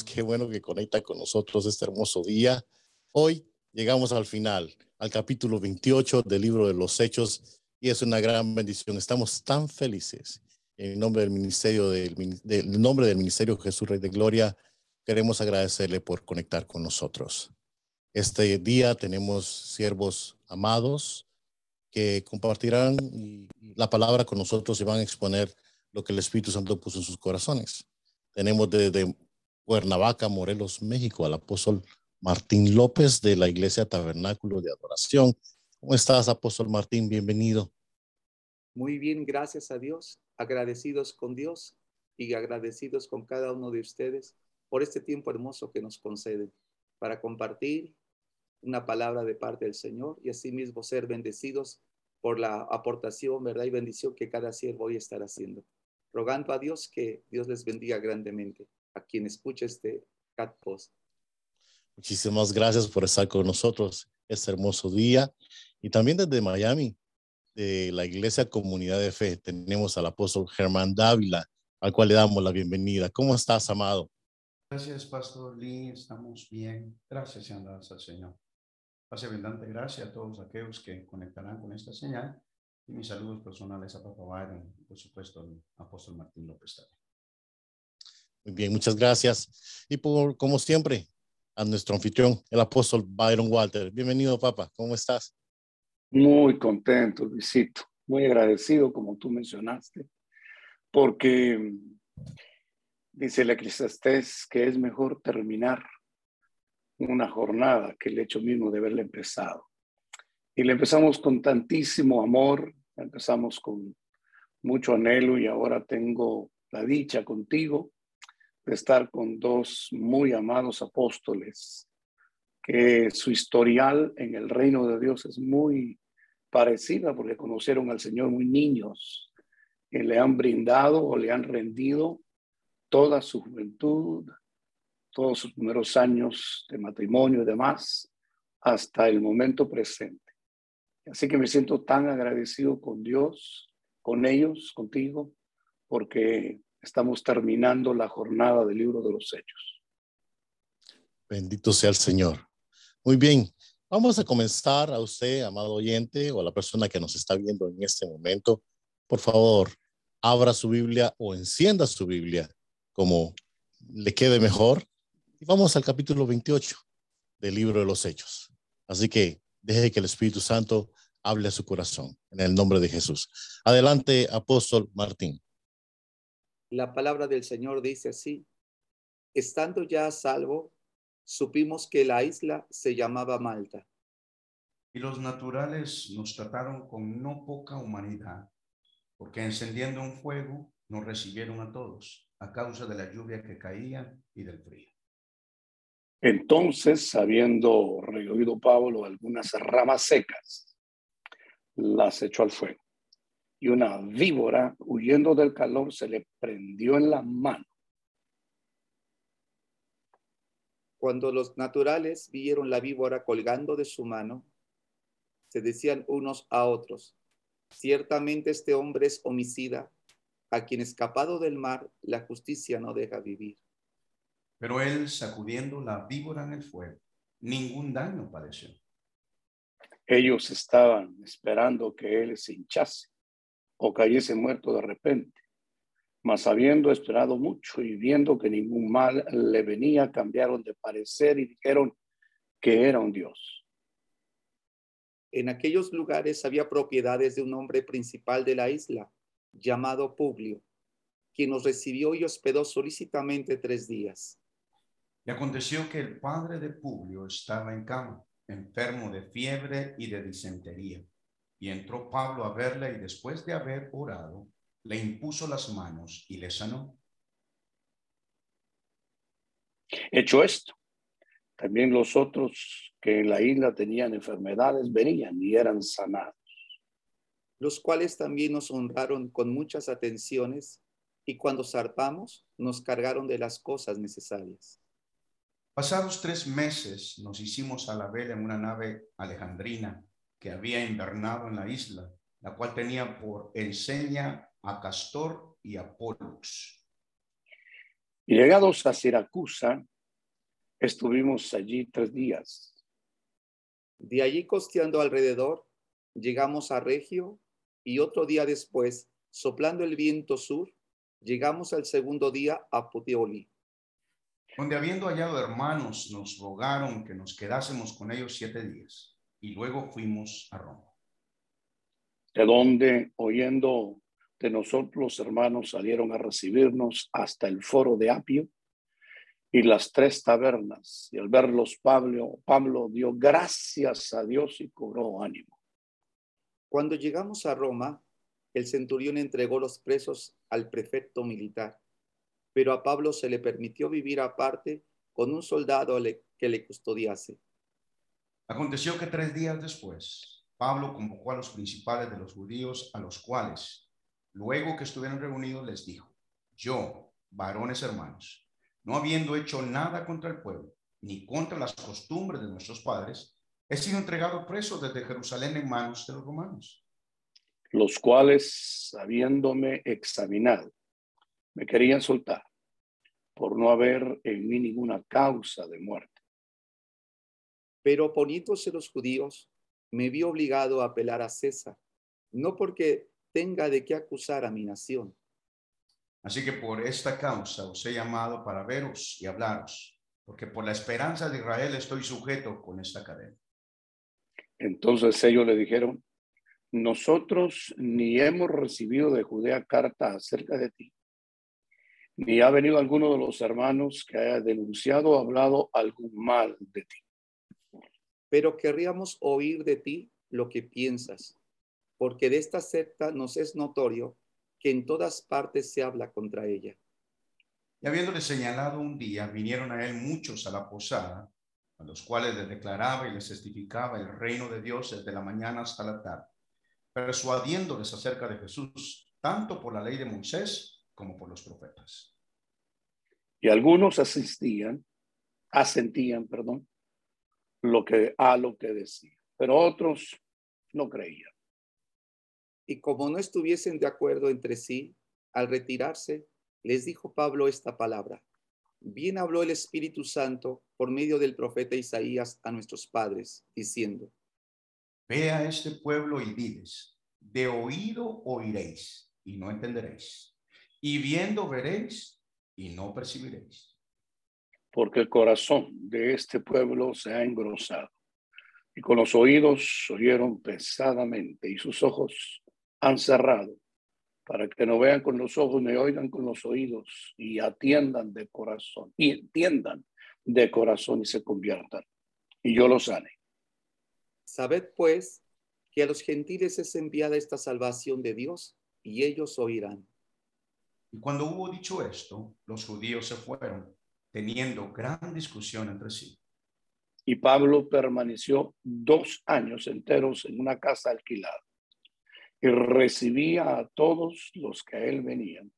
Qué bueno que conecta con nosotros este hermoso día. Hoy llegamos al final, al capítulo 28 del libro de los Hechos y es una gran bendición. Estamos tan felices. En nombre del ministerio del, nombre del ministerio Jesús Rey de Gloria, queremos agradecerle por conectar con nosotros. Este día tenemos siervos amados que compartirán la palabra con nosotros y van a exponer lo que el Espíritu Santo puso en sus corazones. Tenemos desde Cuernavaca, Morelos, México, al apóstol Martín López de la Iglesia Tabernáculo de Adoración. ¿Cómo estás, apóstol Martín? Bienvenido. Muy bien, gracias a Dios, agradecidos con Dios y agradecidos con cada uno de ustedes por este tiempo hermoso que nos conceden para compartir una palabra de parte del Señor y asimismo ser bendecidos por la aportación, verdad y bendición que cada siervo hoy estará haciendo. Rogando a Dios que Dios les bendiga grandemente a quien escucha este cat post. Muchísimas gracias por estar con nosotros este hermoso día. Y también desde Miami, de la Iglesia Comunidad de Fe, tenemos al apóstol Germán Dávila, al cual le damos la bienvenida. ¿Cómo estás, amado? Gracias, Pastor Lee. Estamos bien. Gracias y al Señor. Pase abundante gracias a todos aquellos que conectarán con esta señal. Y mis saludos personales a Papa Byron y, por supuesto, al apóstol Martín López también. Muy bien, muchas gracias. Y por, como siempre, a nuestro anfitrión, el apóstol Byron Walter. Bienvenido, papá. ¿Cómo estás? Muy contento, Luisito. Muy agradecido, como tú mencionaste, porque dice el Eclesiastés que es mejor terminar una jornada que el hecho mismo de haberla empezado. Y le empezamos con tantísimo amor, empezamos con mucho anhelo y ahora tengo la dicha contigo de estar con dos muy amados apóstoles, que su historial en el reino de Dios es muy parecida porque conocieron al Señor muy niños, que le han brindado o le han rendido toda su juventud, todos sus primeros años de matrimonio y demás, hasta el momento presente. Así que me siento tan agradecido con Dios, con ellos, contigo, porque Estamos terminando la jornada del libro de los Hechos. Bendito sea el Señor. Muy bien, vamos a comenzar a usted, amado oyente, o a la persona que nos está viendo en este momento. Por favor, abra su Biblia o encienda su Biblia como le quede mejor. Y vamos al capítulo 28 del libro de los Hechos. Así que deje que el Espíritu Santo hable a su corazón en el nombre de Jesús. Adelante, apóstol Martín. La palabra del Señor dice así, estando ya a salvo, supimos que la isla se llamaba Malta. Y los naturales nos trataron con no poca humanidad, porque encendiendo un fuego nos recibieron a todos a causa de la lluvia que caía y del frío. Entonces, habiendo recogido Pablo algunas ramas secas, las echó al fuego y una víbora, huyendo del calor, se le prendió en la mano. Cuando los naturales vieron la víbora colgando de su mano, se decían unos a otros, ciertamente este hombre es homicida, a quien escapado del mar la justicia no deja vivir. Pero él, sacudiendo la víbora en el fuego, ningún daño padeció. Ellos estaban esperando que él se hinchase o cayese muerto de repente. Mas habiendo esperado mucho y viendo que ningún mal le venía, cambiaron de parecer y dijeron que era un Dios. En aquellos lugares había propiedades de un hombre principal de la isla, llamado Publio, quien nos recibió y hospedó solícitamente tres días. Y aconteció que el padre de Publio estaba en cama, enfermo de fiebre y de disentería y entró Pablo a verle y después de haber orado, le impuso las manos y le sanó. Hecho esto, También los otros que en la isla tenían enfermedades venían y eran sanados. Los cuales también nos honraron con muchas atenciones y cuando zarpamos nos cargaron de las cosas necesarias. Pasados tres meses nos hicimos a la vela en una nave alejandrina que había invernado en la isla, la cual tenía por enseña a Castor y a Pollux. Y llegados a Siracusa, estuvimos allí tres días. De allí costeando alrededor, llegamos a Regio y otro día después, soplando el viento sur, llegamos al segundo día a Puteoli donde habiendo hallado hermanos, nos rogaron que nos quedásemos con ellos siete días, y luego fuimos a Roma. De donde, oyendo de nosotros, los hermanos salieron a recibirnos hasta el foro de Apio y las tres tabernas. Y al verlos, Pablo, Pablo dio gracias a Dios y cobró ánimo. Cuando llegamos a Roma, el centurión entregó los presos al prefecto militar pero a Pablo se le permitió vivir aparte con un soldado que le custodiase. Aconteció que tres días después, Pablo convocó a los principales de los judíos, a los cuales, luego que estuvieron reunidos, les dijo, yo, varones hermanos, no habiendo hecho nada contra el pueblo, ni contra las costumbres de nuestros padres, he sido entregado preso desde Jerusalén en manos de los romanos. Los cuales, habiéndome examinado, me querían soltar por no haber en mí ninguna causa de muerte. Pero oponiéndose los judíos, me vi obligado a apelar a César, no porque tenga de qué acusar a mi nación. Así que por esta causa os he llamado para veros y hablaros, porque por la esperanza de Israel estoy sujeto con esta cadena. Entonces ellos le dijeron, nosotros ni hemos recibido de Judea carta acerca de ti, ni ha venido alguno de los hermanos que haya denunciado o hablado algún mal de ti. Pero querríamos oír de ti lo que piensas, porque de esta secta nos es notorio que en todas partes se habla contra ella. Y habiéndole señalado un día, vinieron a él muchos a la posada, a los cuales les declaraba y les testificaba el reino de Dios desde la mañana hasta la tarde, persuadiéndoles acerca de Jesús, tanto por la ley de Moisés como por los profetas. Y algunos asistían, asentían, perdón, lo que, a lo que decía, pero otros no creían. Y como no estuviesen de acuerdo entre sí, al retirarse, les dijo Pablo esta palabra. Bien habló el Espíritu Santo por medio del profeta Isaías a nuestros padres, diciendo, Ve a este pueblo y diles, de oído oiréis y no entenderéis y viendo veréis y no percibiréis. Porque el corazón de este pueblo se ha engrosado y con los oídos oyeron pesadamente y sus ojos han cerrado para que no vean con los ojos ni oigan con los oídos y atiendan de corazón y entiendan de corazón y se conviertan y yo los sane. Sabed pues que a los gentiles es enviada esta salvación de Dios y ellos oirán. Y cuando hubo dicho esto, los judíos se fueron, teniendo gran discusión entre sí. Y Pablo permaneció dos años enteros en una casa alquilada y recibía a todos los que a él venían.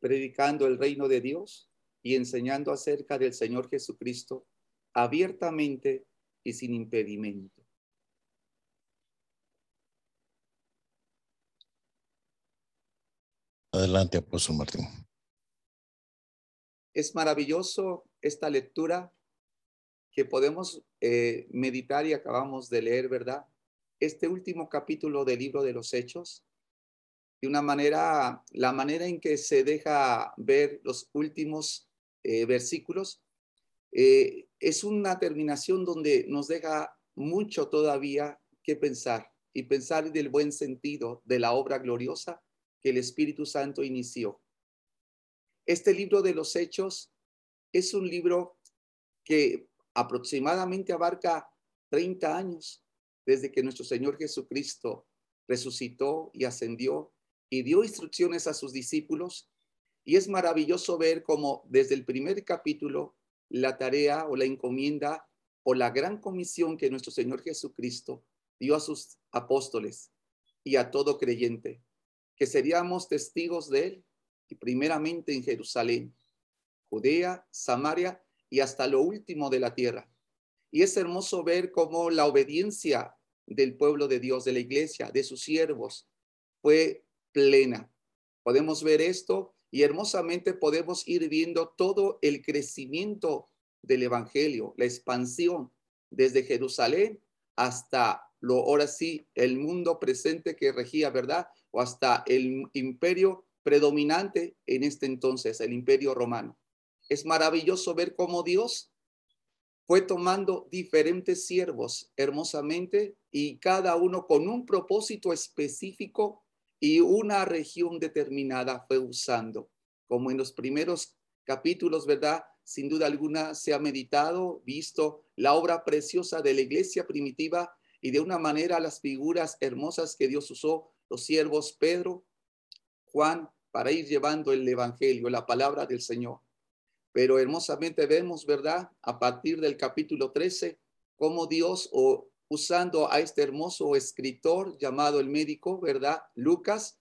Predicando el reino de Dios y enseñando acerca del Señor Jesucristo abiertamente y sin impedimento. Adelante, apóstol Martín. Es maravilloso esta lectura que podemos eh, meditar y acabamos de leer, ¿verdad? Este último capítulo del libro de los Hechos, de una manera, la manera en que se deja ver los últimos eh, versículos, eh, es una terminación donde nos deja mucho todavía que pensar y pensar del buen sentido de la obra gloriosa que el Espíritu Santo inició. Este libro de los Hechos es un libro que aproximadamente abarca 30 años desde que nuestro Señor Jesucristo resucitó y ascendió y dio instrucciones a sus discípulos. Y es maravilloso ver cómo desde el primer capítulo la tarea o la encomienda o la gran comisión que nuestro Señor Jesucristo dio a sus apóstoles y a todo creyente, que seríamos testigos de Él, y primeramente en Jerusalén, Judea, Samaria y hasta lo último de la tierra. Y es hermoso ver cómo la obediencia del pueblo de Dios, de la iglesia, de sus siervos, fue plena. Podemos ver esto y hermosamente podemos ir viendo todo el crecimiento del Evangelio, la expansión desde Jerusalén hasta lo ahora sí, el mundo presente que regía, ¿verdad? O hasta el imperio predominante en este entonces, el imperio romano. Es maravilloso ver cómo Dios fue tomando diferentes siervos hermosamente y cada uno con un propósito específico y una región determinada fue usando. Como en los primeros capítulos, ¿verdad? Sin duda alguna se ha meditado, visto la obra preciosa de la iglesia primitiva y de una manera las figuras hermosas que Dios usó, los siervos Pedro, Juan, para ir llevando el Evangelio, la palabra del Señor. Pero hermosamente vemos, ¿verdad? A partir del capítulo 13, cómo Dios, o usando a este hermoso escritor llamado el médico, ¿verdad? Lucas,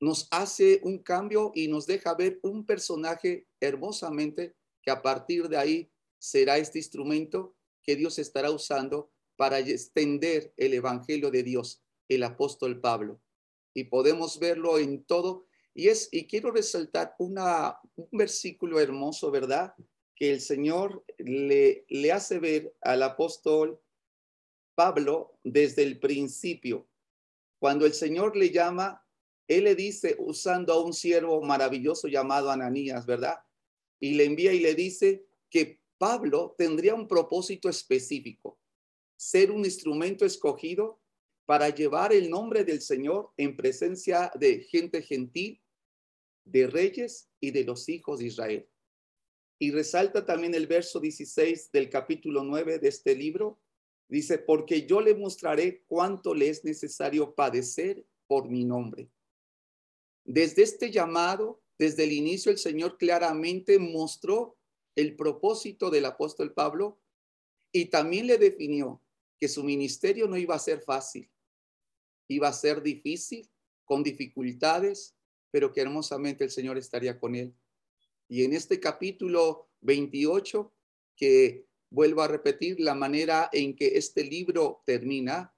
nos hace un cambio y nos deja ver un personaje hermosamente que a partir de ahí será este instrumento que Dios estará usando para extender el Evangelio de Dios, el apóstol Pablo. Y podemos verlo en todo. Y, es, y quiero resaltar un versículo hermoso, ¿verdad? Que el Señor le, le hace ver al apóstol Pablo desde el principio. Cuando el Señor le llama, Él le dice, usando a un siervo maravilloso llamado Ananías, ¿verdad? Y le envía y le dice que Pablo tendría un propósito específico ser un instrumento escogido para llevar el nombre del Señor en presencia de gente gentil, de reyes y de los hijos de Israel. Y resalta también el verso 16 del capítulo 9 de este libro. Dice, porque yo le mostraré cuánto le es necesario padecer por mi nombre. Desde este llamado, desde el inicio, el Señor claramente mostró el propósito del apóstol Pablo y también le definió que su ministerio no iba a ser fácil, iba a ser difícil, con dificultades, pero que hermosamente el Señor estaría con él. Y en este capítulo 28, que vuelvo a repetir, la manera en que este libro termina,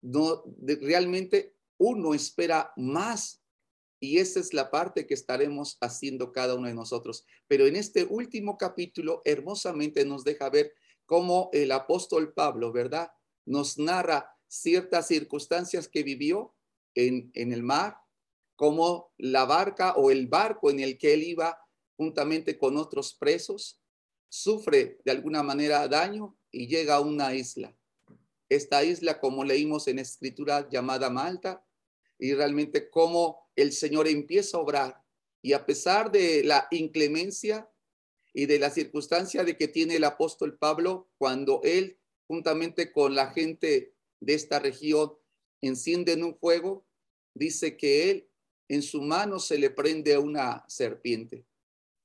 no, realmente uno espera más y esa es la parte que estaremos haciendo cada uno de nosotros. Pero en este último capítulo, hermosamente nos deja ver como el apóstol Pablo, ¿verdad? Nos narra ciertas circunstancias que vivió en, en el mar, como la barca o el barco en el que él iba juntamente con otros presos, sufre de alguna manera daño y llega a una isla. Esta isla, como leímos en escritura llamada Malta, y realmente cómo el Señor empieza a obrar. Y a pesar de la inclemencia y de la circunstancia de que tiene el apóstol Pablo cuando él, juntamente con la gente de esta región, encienden un fuego, dice que él en su mano se le prende una serpiente.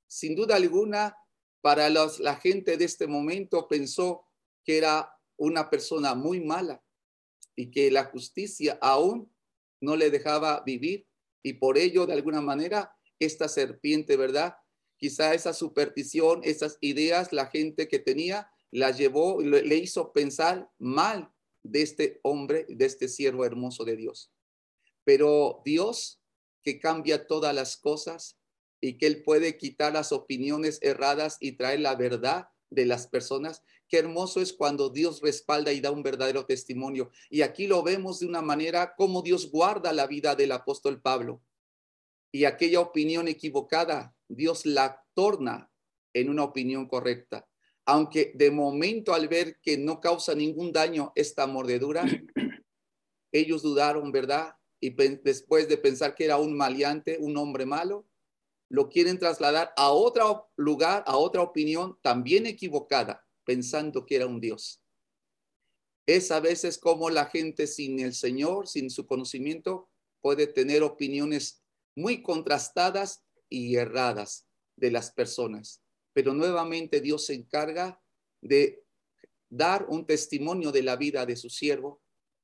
Sin duda alguna, para la gente de este momento pensó que era una persona muy mala y que la justicia aún no le dejaba vivir y por ello, de alguna manera, esta serpiente, ¿verdad? Quizá esa superstición, esas ideas, la gente que tenía, la llevó, le, hizo pensar mal de este hombre, de este siervo hermoso de Dios. Pero Dios, que cambia todas las cosas y que Él puede quitar las opiniones erradas y traer la verdad de las personas, qué hermoso es cuando Dios respalda y da un verdadero testimonio. Y aquí lo vemos de una manera como Dios guarda la vida del apóstol Pablo. Y aquella opinión equivocada Dios la torna en una opinión correcta. Aunque de momento al ver que no causa ningún daño esta mordedura, ellos dudaron, ¿verdad? Y después de pensar que era un maleante, un hombre malo, lo quieren trasladar a otro lugar, a otra opinión también equivocada, pensando que era un Dios. Es a veces como la gente sin el Señor, sin su conocimiento, puede tener opiniones muy contrastadas y erradas de las personas. pero nuevamente Dios se encarga de dar un testimonio de la vida de su siervo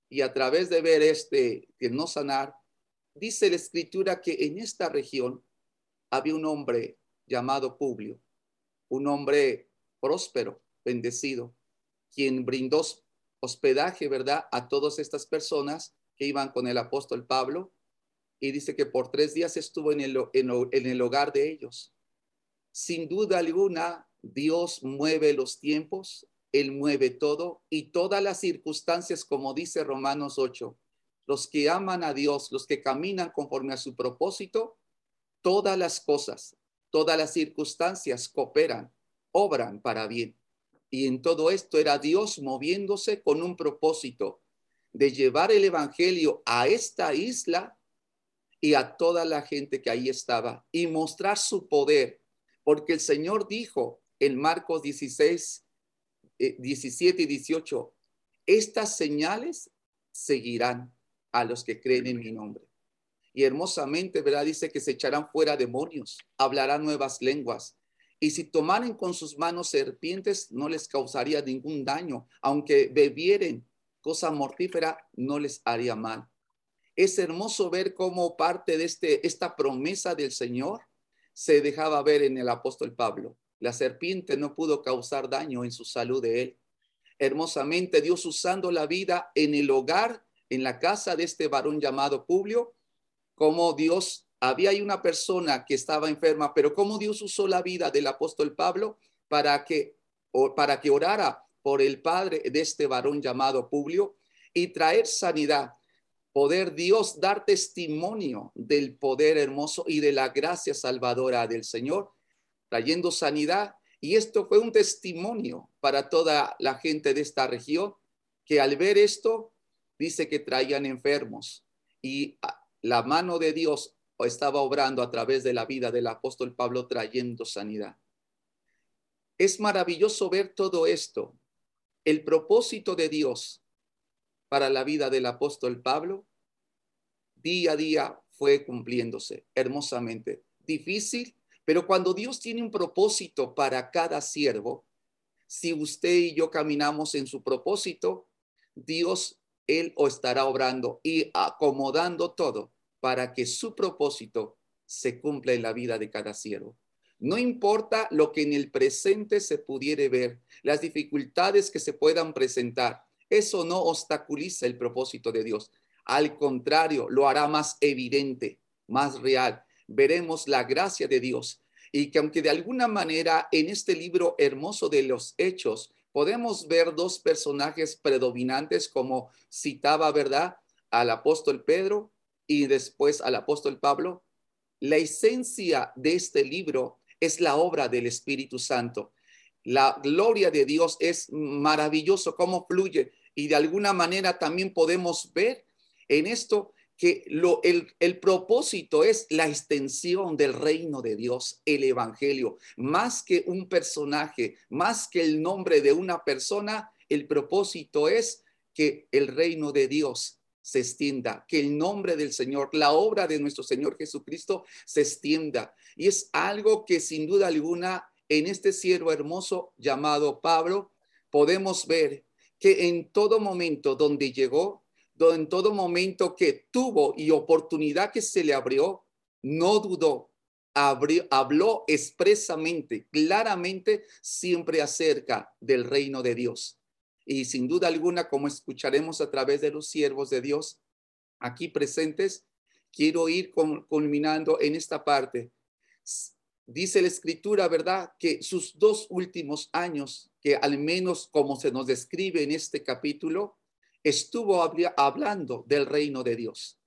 y a través de ver este, que no sanar, dice la escritura que en esta región había un hombre llamado Publio, un hombre próspero, bendecido, quien brindó hospedaje, ¿verdad?, a todas estas personas que iban con el apóstol Pablo. Y dice que por tres días estuvo en el, en el hogar de ellos. Sin duda alguna, Dios mueve los tiempos, Él mueve todo y todas las circunstancias, como dice Romanos 8. Los que aman a Dios, los que caminan conforme a su propósito, todas las cosas, todas las circunstancias cooperan, obran para bien. Y en todo esto era Dios moviéndose con un propósito de llevar el Evangelio a esta isla y a toda la gente que ahí estaba y mostrar su poder. Porque el Señor dijo en Marcos 16, 17 eh, y 18, estas señales seguirán a los que creen en mi nombre. Y hermosamente, ¿verdad? Dice que se echarán fuera demonios, hablarán nuevas lenguas. Y si tomaran con sus manos serpientes, no les causaría ningún daño. Aunque bebieren cosa mortífera, no les haría mal. Es hermoso ver cómo parte de este, esta promesa del Señor se dejaba ver en el apóstol Pablo. La serpiente no pudo causar daño en su salud de él. Hermosamente Dios usando la vida en el hogar, en la casa de este varón llamado Publio, como Dios, había una persona que estaba enferma, pero como Dios usó la vida del apóstol Pablo para que, para que orara por el padre de este varón llamado Publio y traer sanidad poder Dios dar testimonio del poder hermoso y de la gracia salvadora del Señor, trayendo sanidad. Y esto fue un testimonio para toda la gente de esta región, que al ver esto, dice que traían enfermos y la mano de Dios estaba obrando a través de la vida del apóstol Pablo trayendo sanidad. Es maravilloso ver todo esto. El propósito de Dios para la vida del apóstol Pablo, día a día fue cumpliéndose hermosamente. Difícil, pero cuando Dios tiene un propósito para cada siervo, si usted y yo caminamos en su propósito, Dios, Él o estará obrando y acomodando todo para que su propósito se cumpla en la vida de cada siervo. No importa lo que en el presente se pudiere ver, las dificultades que se puedan presentar, eso no obstaculiza el propósito de Dios. Al contrario, lo hará más evidente, más real. Veremos la gracia de Dios y que aunque de alguna manera en este libro hermoso de los hechos podemos ver dos personajes predominantes como citaba, ¿verdad? Al apóstol Pedro y después al apóstol Pablo. La esencia de este libro es la obra del Espíritu Santo. La gloria de Dios es maravilloso cómo fluye y de alguna manera también podemos ver en esto que lo, el, el, propósito es la extensión del reino de Dios, el Evangelio. Más que un personaje, más que el nombre de una persona, el propósito es que el reino de Dios se extienda, que el nombre del Señor, la obra de nuestro Señor Jesucristo se extienda. Y es algo que sin duda alguna en este siervo hermoso llamado Pablo podemos ver que en todo momento donde llegó, en todo momento que tuvo y oportunidad que se le abrió, no dudó, habló expresamente, claramente, siempre acerca del reino de Dios. Y sin duda alguna, como escucharemos a través de los siervos de Dios aquí presentes, quiero ir culminando en esta parte. Dice la escritura, ¿verdad? Que sus dos últimos años, que al menos como se nos describe en este capítulo, estuvo hablando del reino de Dios.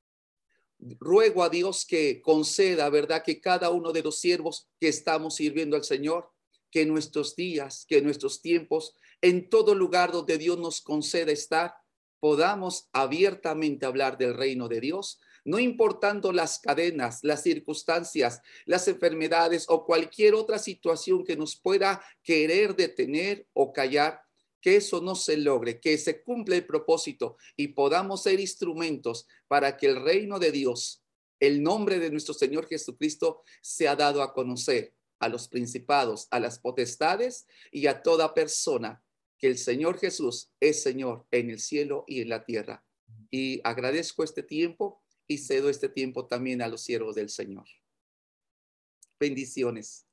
Ruego a Dios que conceda, ¿verdad? Que cada uno de los siervos que estamos sirviendo al Señor, que nuestros días, que nuestros tiempos, en todo lugar donde Dios nos conceda estar, podamos abiertamente hablar del reino de Dios, no importando las cadenas, las circunstancias, las enfermedades o cualquier otra situación que nos pueda querer detener o callar, que eso no se logre, que se cumpla el propósito y podamos ser instrumentos para que el reino de Dios, el nombre de nuestro Señor Jesucristo, sea dado a conocer a los principados, a las potestades y a toda persona que el Señor Jesús es Señor en el cielo y en la tierra. Y agradezco este tiempo y cedo este tiempo también a los siervos del Señor. Bendiciones.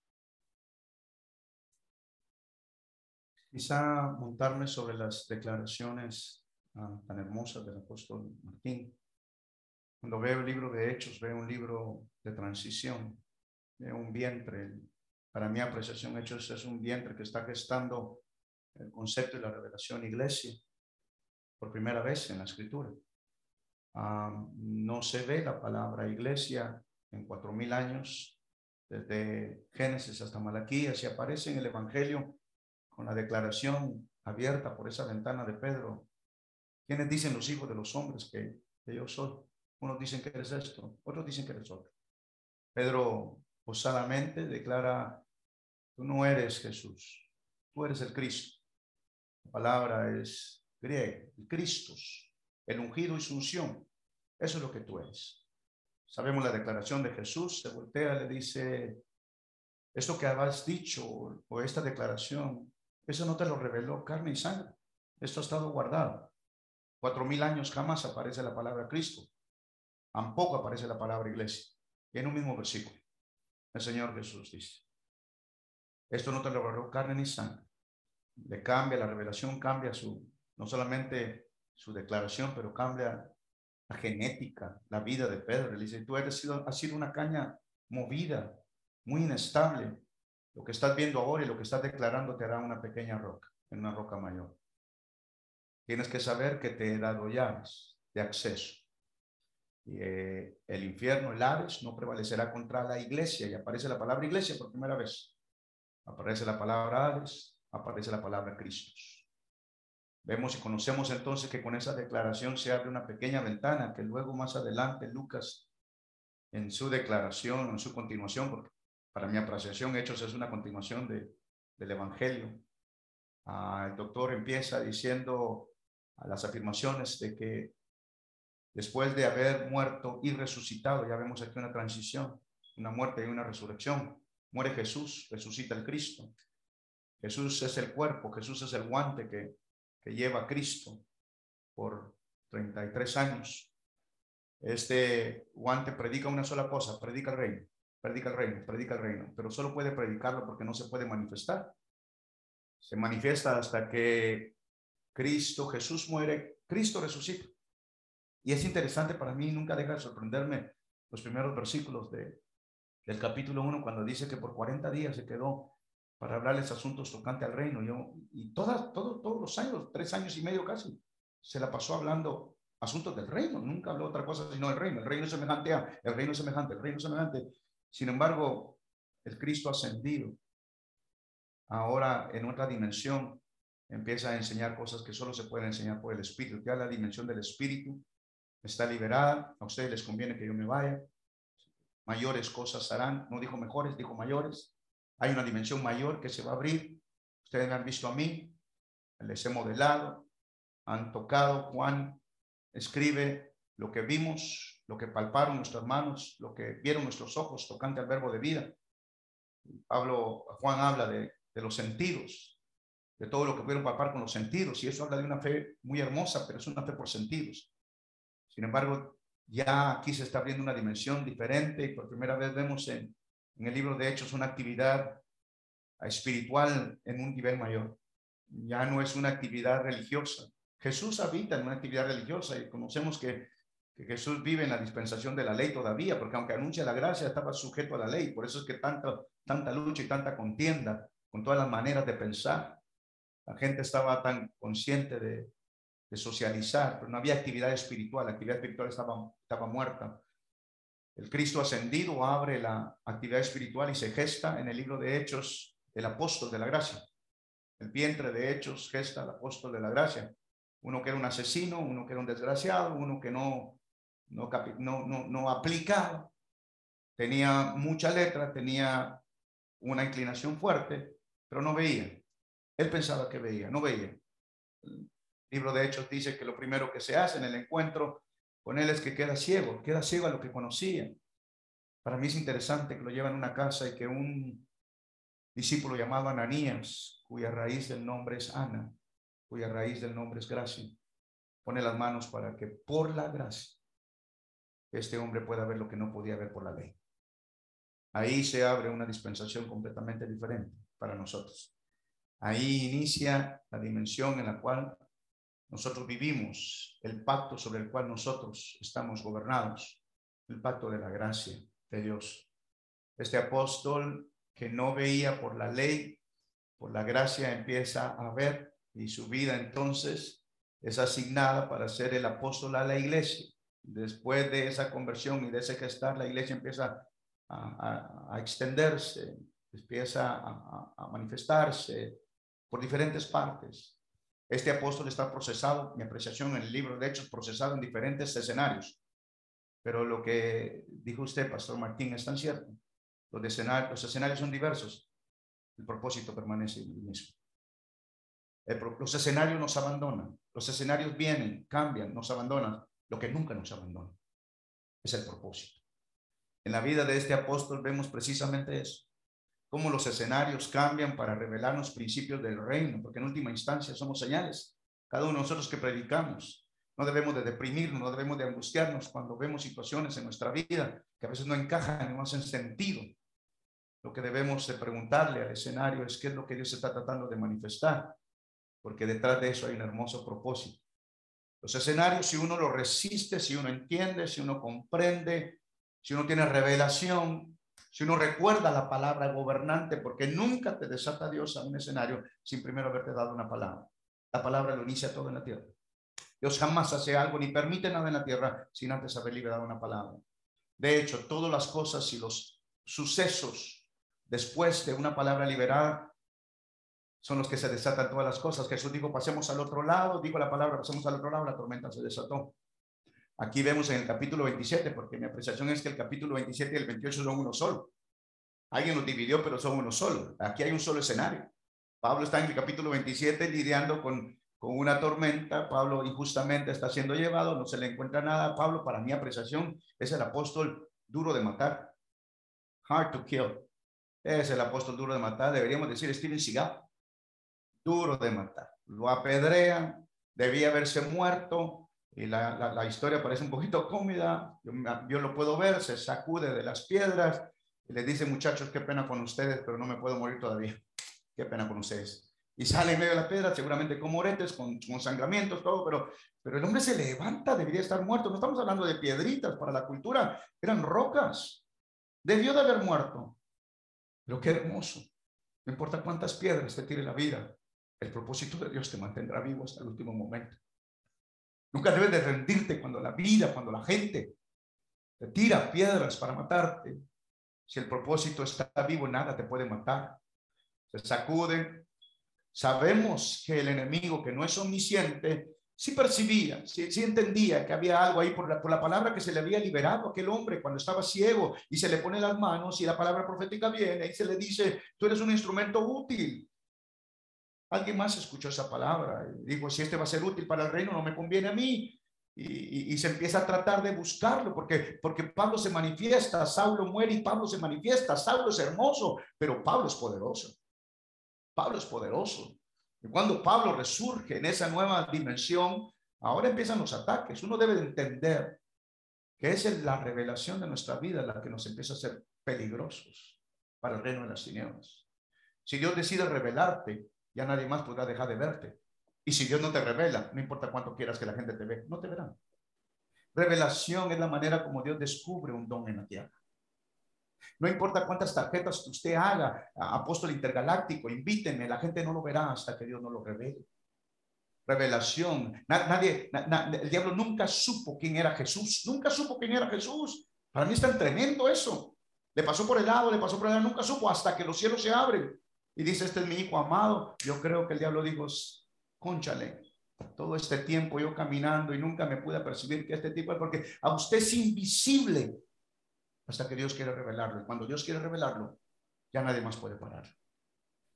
Quizá montarme sobre las declaraciones ah, tan hermosas del apóstol Martín. Cuando veo el libro de Hechos, veo un libro de transición, veo un vientre. Para mi apreciación, Hechos es un vientre que está gestando el concepto de la revelación iglesia por primera vez en la escritura. Ah, no se ve la palabra iglesia en cuatro mil años, desde Génesis hasta Malaquías, y aparece en el Evangelio con la declaración abierta por esa ventana de Pedro. ¿Quiénes dicen los hijos de los hombres que, que yo soy? Unos dicen que eres esto, otros dicen que eres otro. Pedro osadamente declara, tú no eres Jesús, tú eres el Cristo. La palabra es griega, el Cristos, el ungido y su unción. Eso es lo que tú eres. Sabemos la declaración de Jesús, se voltea, le dice, esto que has dicho o esta declaración, eso no te lo reveló carne y sangre. Esto ha estado guardado. Cuatro mil años jamás aparece la palabra Cristo. Tampoco aparece la palabra iglesia. En un mismo versículo, el Señor Jesús dice, esto no te lo reveló carne ni sangre. Le cambia, la revelación cambia su, no solamente su declaración, pero cambia la genética, la vida de Pedro. Le dice, tú eres sido, has sido una caña movida, muy inestable. Lo que estás viendo ahora y lo que estás declarando te hará una pequeña roca, en una roca mayor. Tienes que saber que te he dado llaves de acceso. Y, eh, el infierno, el Hades, no prevalecerá contra la iglesia. Y aparece la palabra iglesia por primera vez. Aparece la palabra Hades, aparece la palabra Cristo. Vemos y conocemos entonces que con esa declaración se abre una pequeña ventana que luego más adelante Lucas en su declaración, en su continuación, porque para mi apreciación Hechos es una continuación de, del Evangelio, ah, el doctor empieza diciendo las afirmaciones de que después de haber muerto y resucitado, ya vemos aquí una transición, una muerte y una resurrección. Muere Jesús, resucita el Cristo. Jesús es el cuerpo, Jesús es el guante que que lleva Cristo por 33 años. Este guante predica una sola cosa, predica el reino, predica el reino, predica el reino, pero solo puede predicarlo porque no se puede manifestar. Se manifiesta hasta que Cristo, Jesús muere, Cristo resucita. Y es interesante para mí, nunca deja de sorprenderme los primeros versículos de, del capítulo 1 cuando dice que por 40 días se quedó para hablarles asuntos tocante al reino. Yo, y todas, todos, todos los años, tres años y medio casi, se la pasó hablando asuntos del reino. Nunca habló otra cosa sino el reino. El reino es semejante a, el reino es semejante, el reino es semejante. Sin embargo, el Cristo ascendido, ahora en otra dimensión, empieza a enseñar cosas que solo se pueden enseñar por el Espíritu. Ya la dimensión del Espíritu está liberada. A ustedes les conviene que yo me vaya. Mayores cosas harán. No dijo mejores, dijo mayores. Hay una dimensión mayor que se va a abrir. Ustedes me han visto a mí, les he modelado, han tocado. Juan escribe lo que vimos, lo que palparon nuestras manos, lo que vieron nuestros ojos tocante al verbo de vida. Pablo, Juan habla de, los sentidos, de todo lo que pudieron palpar con los sentidos, y eso habla de una fe muy hermosa, pero es una fe por sentidos. Sin embargo, ya aquí se está abriendo una dimensión diferente y por primera vez vemos en, en el libro de Hechos una actividad espiritual en un nivel mayor. Ya no es una actividad religiosa. Jesús habita en una actividad religiosa y conocemos que, Jesús vive en la dispensación de la ley todavía, porque aunque anuncia la gracia, estaba sujeto a la ley. Por eso es que tanta, tanta lucha y tanta contienda con todas las maneras de pensar. La gente estaba tan consciente de, de socializar, pero no había actividad espiritual. La actividad espiritual estaba, estaba muerta. El Cristo ascendido abre la actividad espiritual y se gesta en el libro de Hechos el apóstol de la gracia. El vientre de Hechos gesta el apóstol de la gracia. Uno que era un asesino, uno que era un desgraciado, uno que no, no, no, aplicaba, tenía mucha letra, tenía una inclinación fuerte, pero no veía. Él pensaba que veía, no veía. El libro de Hechos dice que lo primero que se hace en el encuentro con él es que queda ciego, queda ciego a lo que conocía. Para mí es interesante que lo llevan a una casa y que un, discípulo llamado Ananías, cuya raíz del nombre es Ana, cuya raíz del nombre es gracia. Pone las manos para que por la gracia este hombre pueda ver lo que no podía ver por la ley. Ahí se abre una dispensación completamente diferente para nosotros. Ahí inicia la dimensión en la cual nosotros vivimos, el pacto sobre el cual nosotros estamos gobernados, el pacto de la gracia de Dios. Este apóstol que no veía por la ley, por la gracia empieza a ver y su vida entonces es asignada para ser el apóstol a la iglesia. Después de esa conversión y de ese gestar, la iglesia empieza a, extenderse, empieza a, manifestarse por diferentes partes. Este apóstol está procesado, mi apreciación en el libro de Hechos, procesado en diferentes escenarios. Pero lo que dijo usted, Pastor Martín, es tan cierto. Los escenarios, los escenarios son diversos. El propósito permanece el mismo. los escenarios nos abandonan. Los escenarios vienen, cambian, nos abandonan. Lo que nunca nos abandona es el propósito. En la vida de este apóstol vemos precisamente eso, cómo los escenarios cambian para revelarnos principios del reino, porque en última instancia somos señales. Cada uno de nosotros que predicamos, no debemos de deprimirnos, no debemos de angustiarnos cuando vemos situaciones en nuestra vida que a veces no encajan, no hacen sentido. Lo que debemos de preguntarle al escenario es qué es lo que Dios está tratando de manifestar, porque detrás de eso hay un hermoso propósito. Los escenarios, si uno lo resiste, si uno entiende, si uno comprende, si uno tiene revelación, si uno recuerda la palabra gobernante, porque nunca te desata Dios a un escenario sin primero haberte dado una palabra. La palabra lo inicia todo en la tierra. Dios jamás hace algo ni permite nada en la tierra sin antes haber liberado una palabra. De hecho, todas las cosas y los sucesos después de una palabra liberada son los que se desatan todas las cosas. Jesús dijo, pasemos al otro lado, dijo la palabra, pasemos al otro lado, la tormenta se desató. Aquí vemos en el capítulo 27, porque mi apreciación es que el capítulo 27 y el 28 son uno solo. Alguien los dividió, pero son uno solo. Aquí hay un solo escenario. Pablo está en el capítulo 27 lidiando con, con una tormenta. Pablo injustamente está siendo llevado, no se le encuentra nada. Pablo, para mi apreciación, es el apóstol duro de matar. Hard to kill. Es el apóstol duro de matar. Deberíamos decir Steven Seagal duro de matar. Lo apedrean, debía haberse muerto, y la, la, historia parece un poquito cómoda, yo, yo, lo puedo ver, se sacude de las piedras y le dice, muchachos, qué pena con ustedes, pero no me puedo morir todavía, qué pena con ustedes. Y sale en medio de la piedra, seguramente con moretes, con, con sangramientos, todo, pero, pero el hombre se levanta, debería estar muerto. No estamos hablando de piedritas para la cultura, eran rocas. Debió de haber muerto. Pero qué hermoso. No importa cuántas piedras te tire la vida, el propósito de Dios te mantendrá vivo hasta el último momento. Nunca debes de rendirte cuando la vida, cuando la gente te tira piedras para matarte. Si el propósito está vivo, nada te puede matar. Se sacuden. Sabemos que el enemigo, que no es omnisciente, sí percibía, sí, entendía que había algo ahí por la, por la palabra que se le había liberado a aquel hombre cuando estaba ciego y se le pone las manos y la palabra profética viene y se le dice, tú eres un instrumento útil. Alguien más escuchó esa palabra y dijo, si este va a ser útil para el reino, no me conviene a mí. Y, se empieza a tratar de buscarlo, porque, porque Pablo se manifiesta, Saulo muere y Pablo se manifiesta, Saulo es hermoso, pero Pablo es poderoso. Pablo es poderoso. Y cuando Pablo resurge en esa nueva dimensión, ahora empiezan los ataques. Uno debe de entender que es la revelación de nuestra vida la que nos empieza a hacer peligrosos para el reino de las tinieblas. Si Dios decide revelarte, ya nadie más podrá dejar de verte. Y si Dios no te revela, no importa cuánto quieras que la gente te ve, no te verán. Revelación es la manera como Dios descubre un don en la tierra. No importa cuántas tarjetas usted haga, apóstol intergaláctico, invítenme, la gente no lo verá hasta que Dios no lo revele. Revelación. Nadie, el diablo nunca supo quién era Jesús, nunca supo quién era Jesús. Para mí es tan tremendo eso. Le pasó por el lado, le pasó por el lado, nunca supo hasta que los cielos se abren y dice, este es mi hijo amado. Yo creo que el diablo dijo, conchale, todo este tiempo yo caminando y nunca me pude percibir que este tipo es porque a usted es invisible hasta que Dios quiere revelarlo. Y cuando Dios quiere revelarlo, ya nadie más puede parar.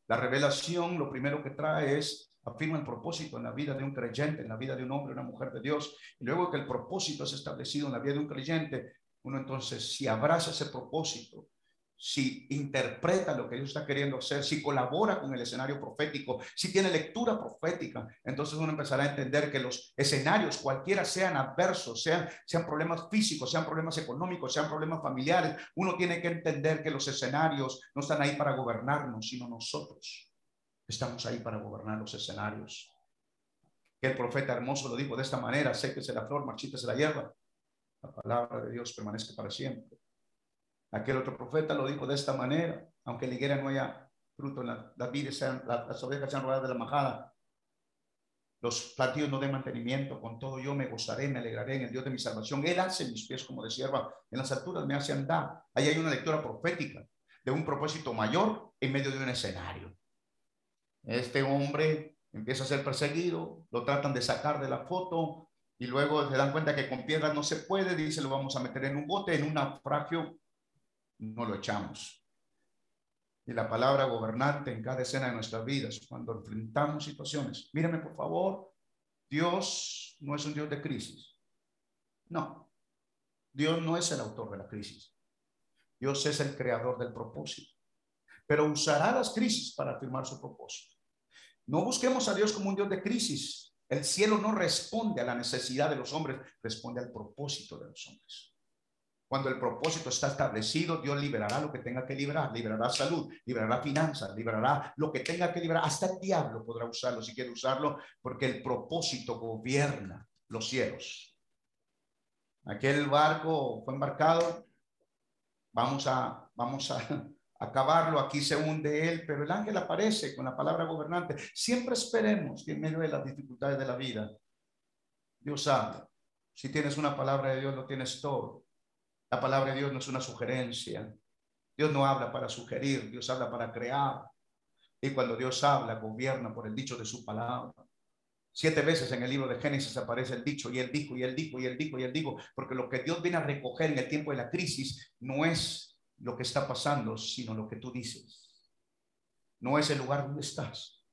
La revelación lo primero que trae es afirma el propósito en la vida de un creyente, en la vida de un hombre, una mujer de Dios. Y luego que el propósito es establecido en la vida de un creyente, uno entonces si abraza ese propósito si interpreta lo que Dios está queriendo hacer, si colabora con el escenario profético, si tiene lectura profética, entonces uno empezará a entender que los escenarios, cualquiera sean adversos, sean, sean problemas físicos, sean problemas económicos, sean problemas familiares, uno tiene que entender que los escenarios no están ahí para gobernarnos, sino nosotros estamos ahí para gobernar los escenarios. El profeta hermoso lo dijo de esta manera, sé que se la flor, se la hierba. La palabra de Dios permanece para siempre. Aquel otro profeta lo dijo de esta manera, aunque la higuera no haya fruto, en la, las vides sean, las, ovejas sean rodeadas de la majada, los platillos no den mantenimiento, con todo yo me gozaré, me alegraré en el Dios de mi salvación. Él hace mis pies como de sierva, en las alturas me hace andar. Ahí hay una lectura profética de un propósito mayor en medio de un escenario. Este hombre empieza a ser perseguido, lo tratan de sacar de la foto y luego se dan cuenta que con piedras no se puede, dice, lo vamos a meter en un bote, en un naufragio no lo echamos. Y la palabra gobernante en cada escena de nuestras vidas, cuando enfrentamos situaciones. Mírame, por favor, Dios no es un Dios de crisis. No, Dios no es el autor de la crisis. Dios es el creador del propósito. Pero usará las crisis para afirmar su propósito. No busquemos a Dios como un Dios de crisis. El cielo no responde a la necesidad de los hombres, responde al propósito de los hombres. Cuando el propósito está establecido, Dios liberará lo que tenga que liberar, liberará salud, liberará finanzas, liberará lo que tenga que liberar. Hasta el diablo podrá usarlo si quiere usarlo, porque el propósito gobierna los cielos. Aquel barco fue embarcado, vamos a, vamos a acabarlo, aquí se hunde él, pero el ángel aparece con la palabra gobernante. Siempre esperemos que en medio de las dificultades de la vida, Dios habla. Si tienes una palabra de Dios, lo tienes todo. La palabra de Dios no es una sugerencia. Dios no habla para sugerir, Dios habla para crear. Y cuando Dios habla, gobierna por el dicho de su palabra. Siete veces en el libro de Génesis aparece el dicho, y él dijo, y él dijo, y él dijo, y él dijo, porque lo que Dios viene a recoger en el tiempo de la crisis no es lo que está pasando, sino lo que tú dices. No es el lugar donde estás.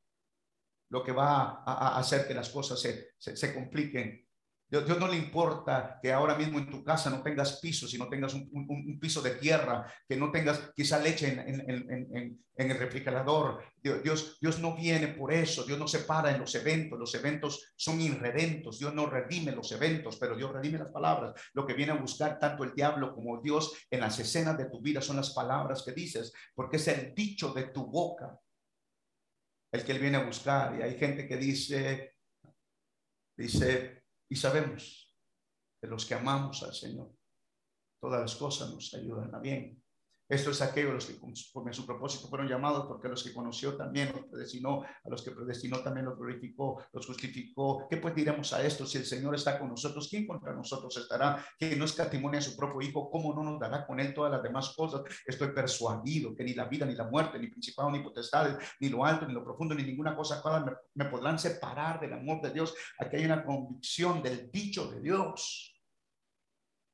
Lo que va a, hacer que las cosas se, se compliquen Dios, no le importa que ahora mismo en tu casa no tengas piso, si no tengas un, piso de tierra, que no tengas quizá leche en, el refrigerador. Dios, Dios no viene por eso. Dios no se para en los eventos. Los eventos son irredentos. Dios no redime los eventos, pero Dios redime las palabras. Lo que viene a buscar tanto el diablo como Dios en las escenas de tu vida son las palabras que dices, porque es el dicho de tu boca el que él viene a buscar. Y hay gente que dice, dice, y sabemos que los que amamos al Señor, todas las cosas nos ayudan a bien. Esto es aquello los que conforme su propósito fueron llamados, porque los que conoció también los predestinó, a los que predestinó también los glorificó, los justificó. ¿Qué pues diremos a esto? Si el Señor está con nosotros, ¿quién contra nosotros estará? Que no escatimonia a su propio Hijo, ¿cómo no nos dará con él todas las demás cosas? Estoy persuadido que ni la vida, ni la muerte, ni principado, ni potestades, ni lo alto, ni lo profundo, ni ninguna cosa me, me podrán separar del amor de Dios. Aquí hay una convicción del dicho de Dios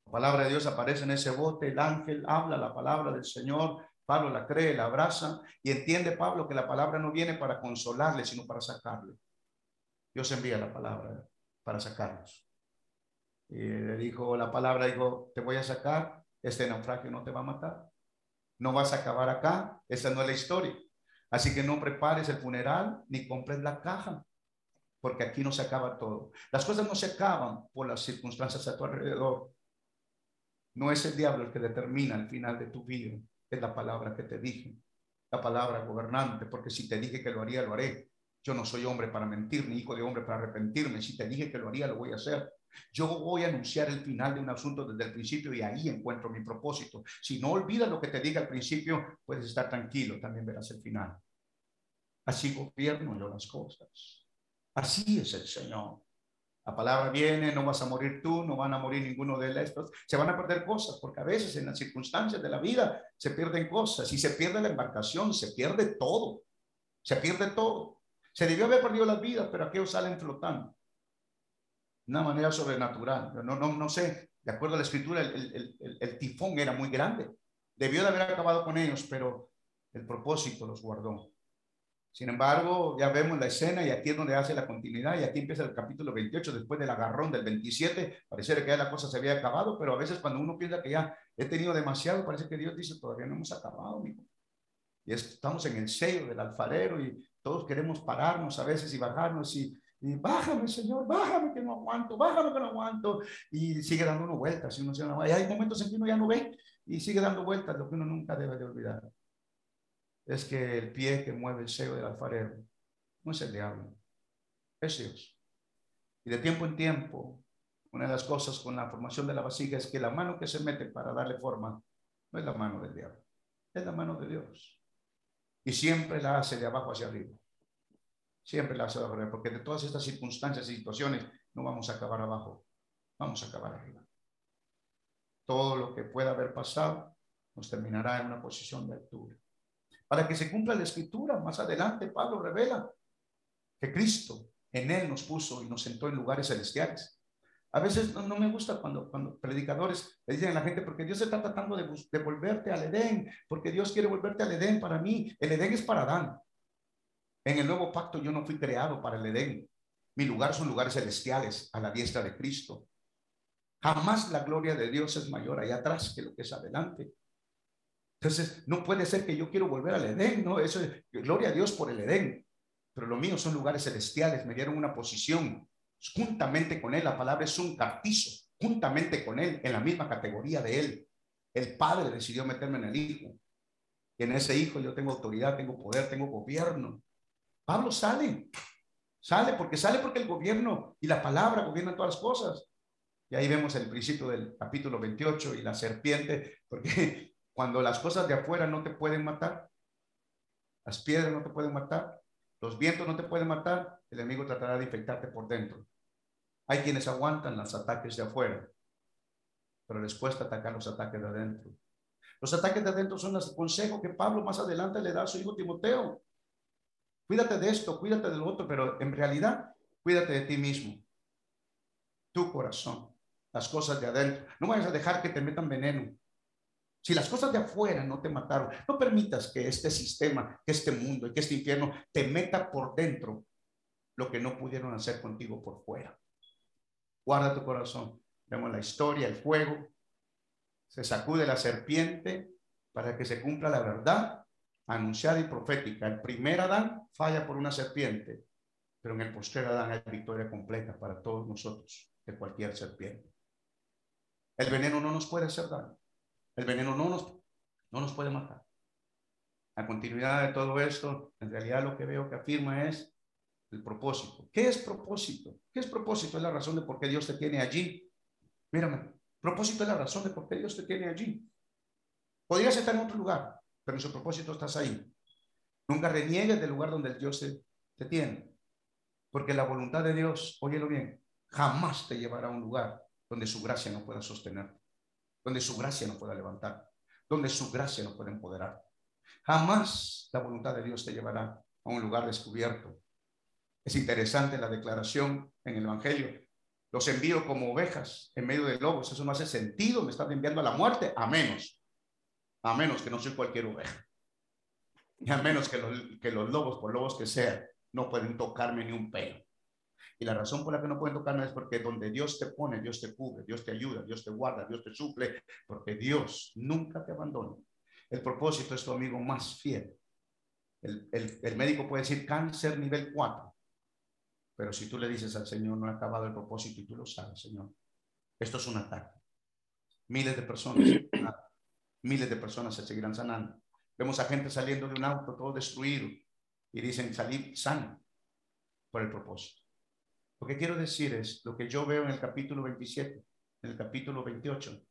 la palabra de Dios aparece en ese bote, el ángel habla la palabra del Señor, Pablo la cree, la abraza y entiende Pablo que la palabra no viene para consolarle, sino para sacarle. Dios envía la palabra para sacarlos. Y le dijo la palabra, dijo, te voy a sacar, este naufragio no te va a matar. No vas a acabar acá, esa no es la historia. Así que no prepares el funeral ni compres la caja, porque aquí no se acaba todo. Las cosas no se acaban por las circunstancias a tu alrededor. No es el diablo el que determina el final de tu vida, es la palabra que te dije, la palabra gobernante, porque si te dije que lo haría, lo haré. Yo no soy hombre para mentir, ni hijo de hombre para arrepentirme. Si te dije que lo haría, lo voy a hacer. Yo voy a anunciar el final de un asunto desde el principio y ahí encuentro mi propósito. Si no olvidas lo que te diga al principio, puedes estar tranquilo, también verás el final. Así gobierno yo las cosas. Así es el Señor. La palabra viene, no vas a morir tú, no van a morir ninguno de estos. Se van a perder cosas, porque a veces en las circunstancias de la vida se pierden cosas. Y se pierde la embarcación, se pierde todo. Se pierde todo. Se debió haber perdido las vidas, pero aquellos salen flotando. De una manera sobrenatural. No, no, no sé, de acuerdo a la escritura, el, el tifón era muy grande. Debió de haber acabado con ellos, pero el propósito los guardó. Sin embargo, ya vemos la escena y aquí es donde hace la continuidad y aquí empieza el capítulo 28 después del agarrón del 27. Pareciera que ya la cosa se había acabado, pero a veces cuando uno piensa que ya he tenido demasiado, parece que Dios dice, todavía no hemos acabado, amigo. Y estamos en el sello del alfarero y todos queremos pararnos a veces y bajarnos y, bájame, Señor, bájame que no aguanto, bájame que no aguanto. Y sigue dando vueltas. Y, uno se, y hay momentos en que uno ya no ve y sigue dando vueltas, lo que uno nunca debe de olvidar es que el pie que mueve el sello del alfarero no es el diablo, es Dios. Y de tiempo en tiempo, una de las cosas con la formación de la vasija es que la mano que se mete para darle forma no es la mano del diablo, es la mano de Dios. Y siempre la hace de abajo hacia arriba. Siempre la hace de abajo arriba, porque de todas estas circunstancias y situaciones no vamos a acabar abajo, vamos a acabar arriba. Todo lo que pueda haber pasado nos terminará en una posición de altura para que se cumpla la escritura. Más adelante Pablo revela que Cristo en él nos puso y nos sentó en lugares celestiales. A veces no, me gusta cuando, predicadores le dicen a la gente, porque Dios está tratando de, de volverte al Edén, porque Dios quiere volverte al Edén para mí. El Edén es para Adán. En el nuevo pacto yo no fui creado para el Edén. Mi lugar son lugares celestiales a la diestra de Cristo. Jamás la gloria de Dios es mayor allá atrás que lo que es adelante. Entonces, no puede ser que yo quiero volver al Edén, ¿no? Eso es gloria a Dios por el Edén. Pero lo mío son lugares celestiales, me dieron una posición juntamente con Él. La palabra es un cartizo, juntamente con Él, en la misma categoría de Él. El Padre decidió meterme en el Hijo. Y en ese Hijo yo tengo autoridad, tengo poder, tengo gobierno. Pablo sale, sale porque sale porque el gobierno y la palabra gobiernan todas las cosas. Y ahí vemos el principio del capítulo 28 y la serpiente, porque cuando las cosas de afuera no te pueden matar, las piedras no te pueden matar, los vientos no te pueden matar, el enemigo tratará de infectarte por dentro. Hay quienes aguantan los ataques de afuera, pero les cuesta atacar los ataques de adentro. Los ataques de adentro son el consejo que Pablo más adelante le da a su hijo Timoteo. Cuídate de esto, cuídate de lo otro, pero en realidad cuídate de ti mismo, tu corazón, las cosas de adentro. No vayas a dejar que te metan veneno. Si las cosas de afuera no te mataron, no permitas que este sistema, que este mundo y que este infierno te meta por dentro lo que no pudieron hacer contigo por fuera. Guarda tu corazón. Vemos la historia, el fuego. Se sacude la serpiente para que se cumpla la verdad anunciada y profética. El primer Adán falla por una serpiente, pero en el postrer Adán hay victoria completa para todos nosotros de cualquier serpiente. El veneno no nos puede hacer daño. El veneno no nos, no nos puede matar. A continuidad de todo esto, en realidad lo que veo que afirma es el propósito. ¿Qué es propósito? ¿Qué es propósito? Es la razón de por qué Dios te tiene allí. Mírame, propósito es la razón de por qué Dios te tiene allí. Podrías estar en otro lugar, pero en su propósito estás ahí. Nunca reniegues del lugar donde Dios te, te tiene. Porque la voluntad de Dios, óyelo bien, jamás te llevará a un lugar donde su gracia no pueda sostenerte donde su gracia no pueda levantar, donde su gracia no pueda empoderar. Jamás la voluntad de Dios te llevará a un lugar descubierto. Es interesante la declaración en el Evangelio. Los envío como ovejas en medio de lobos. Eso no hace sentido. Me están enviando a la muerte, a menos, a menos que no soy cualquier oveja. Y a menos que los, que los lobos, por lobos que sean, no pueden tocarme ni un pelo. Y la razón por la que no pueden tocarme es porque donde Dios te pone, Dios te cubre, Dios te ayuda, Dios te guarda, Dios te suple, porque Dios nunca te abandona. El propósito es tu amigo más fiel. El, el, médico puede decir cáncer nivel 4, pero si tú le dices al Señor, no ha acabado el propósito y tú lo sabes, Señor, esto es un ataque. Miles de personas, miles de personas se seguirán sanando. Vemos a gente saliendo de un auto todo destruido y dicen salir sano por el propósito. Lo que quiero decir es, lo que yo veo en el capítulo 27, en el capítulo 28,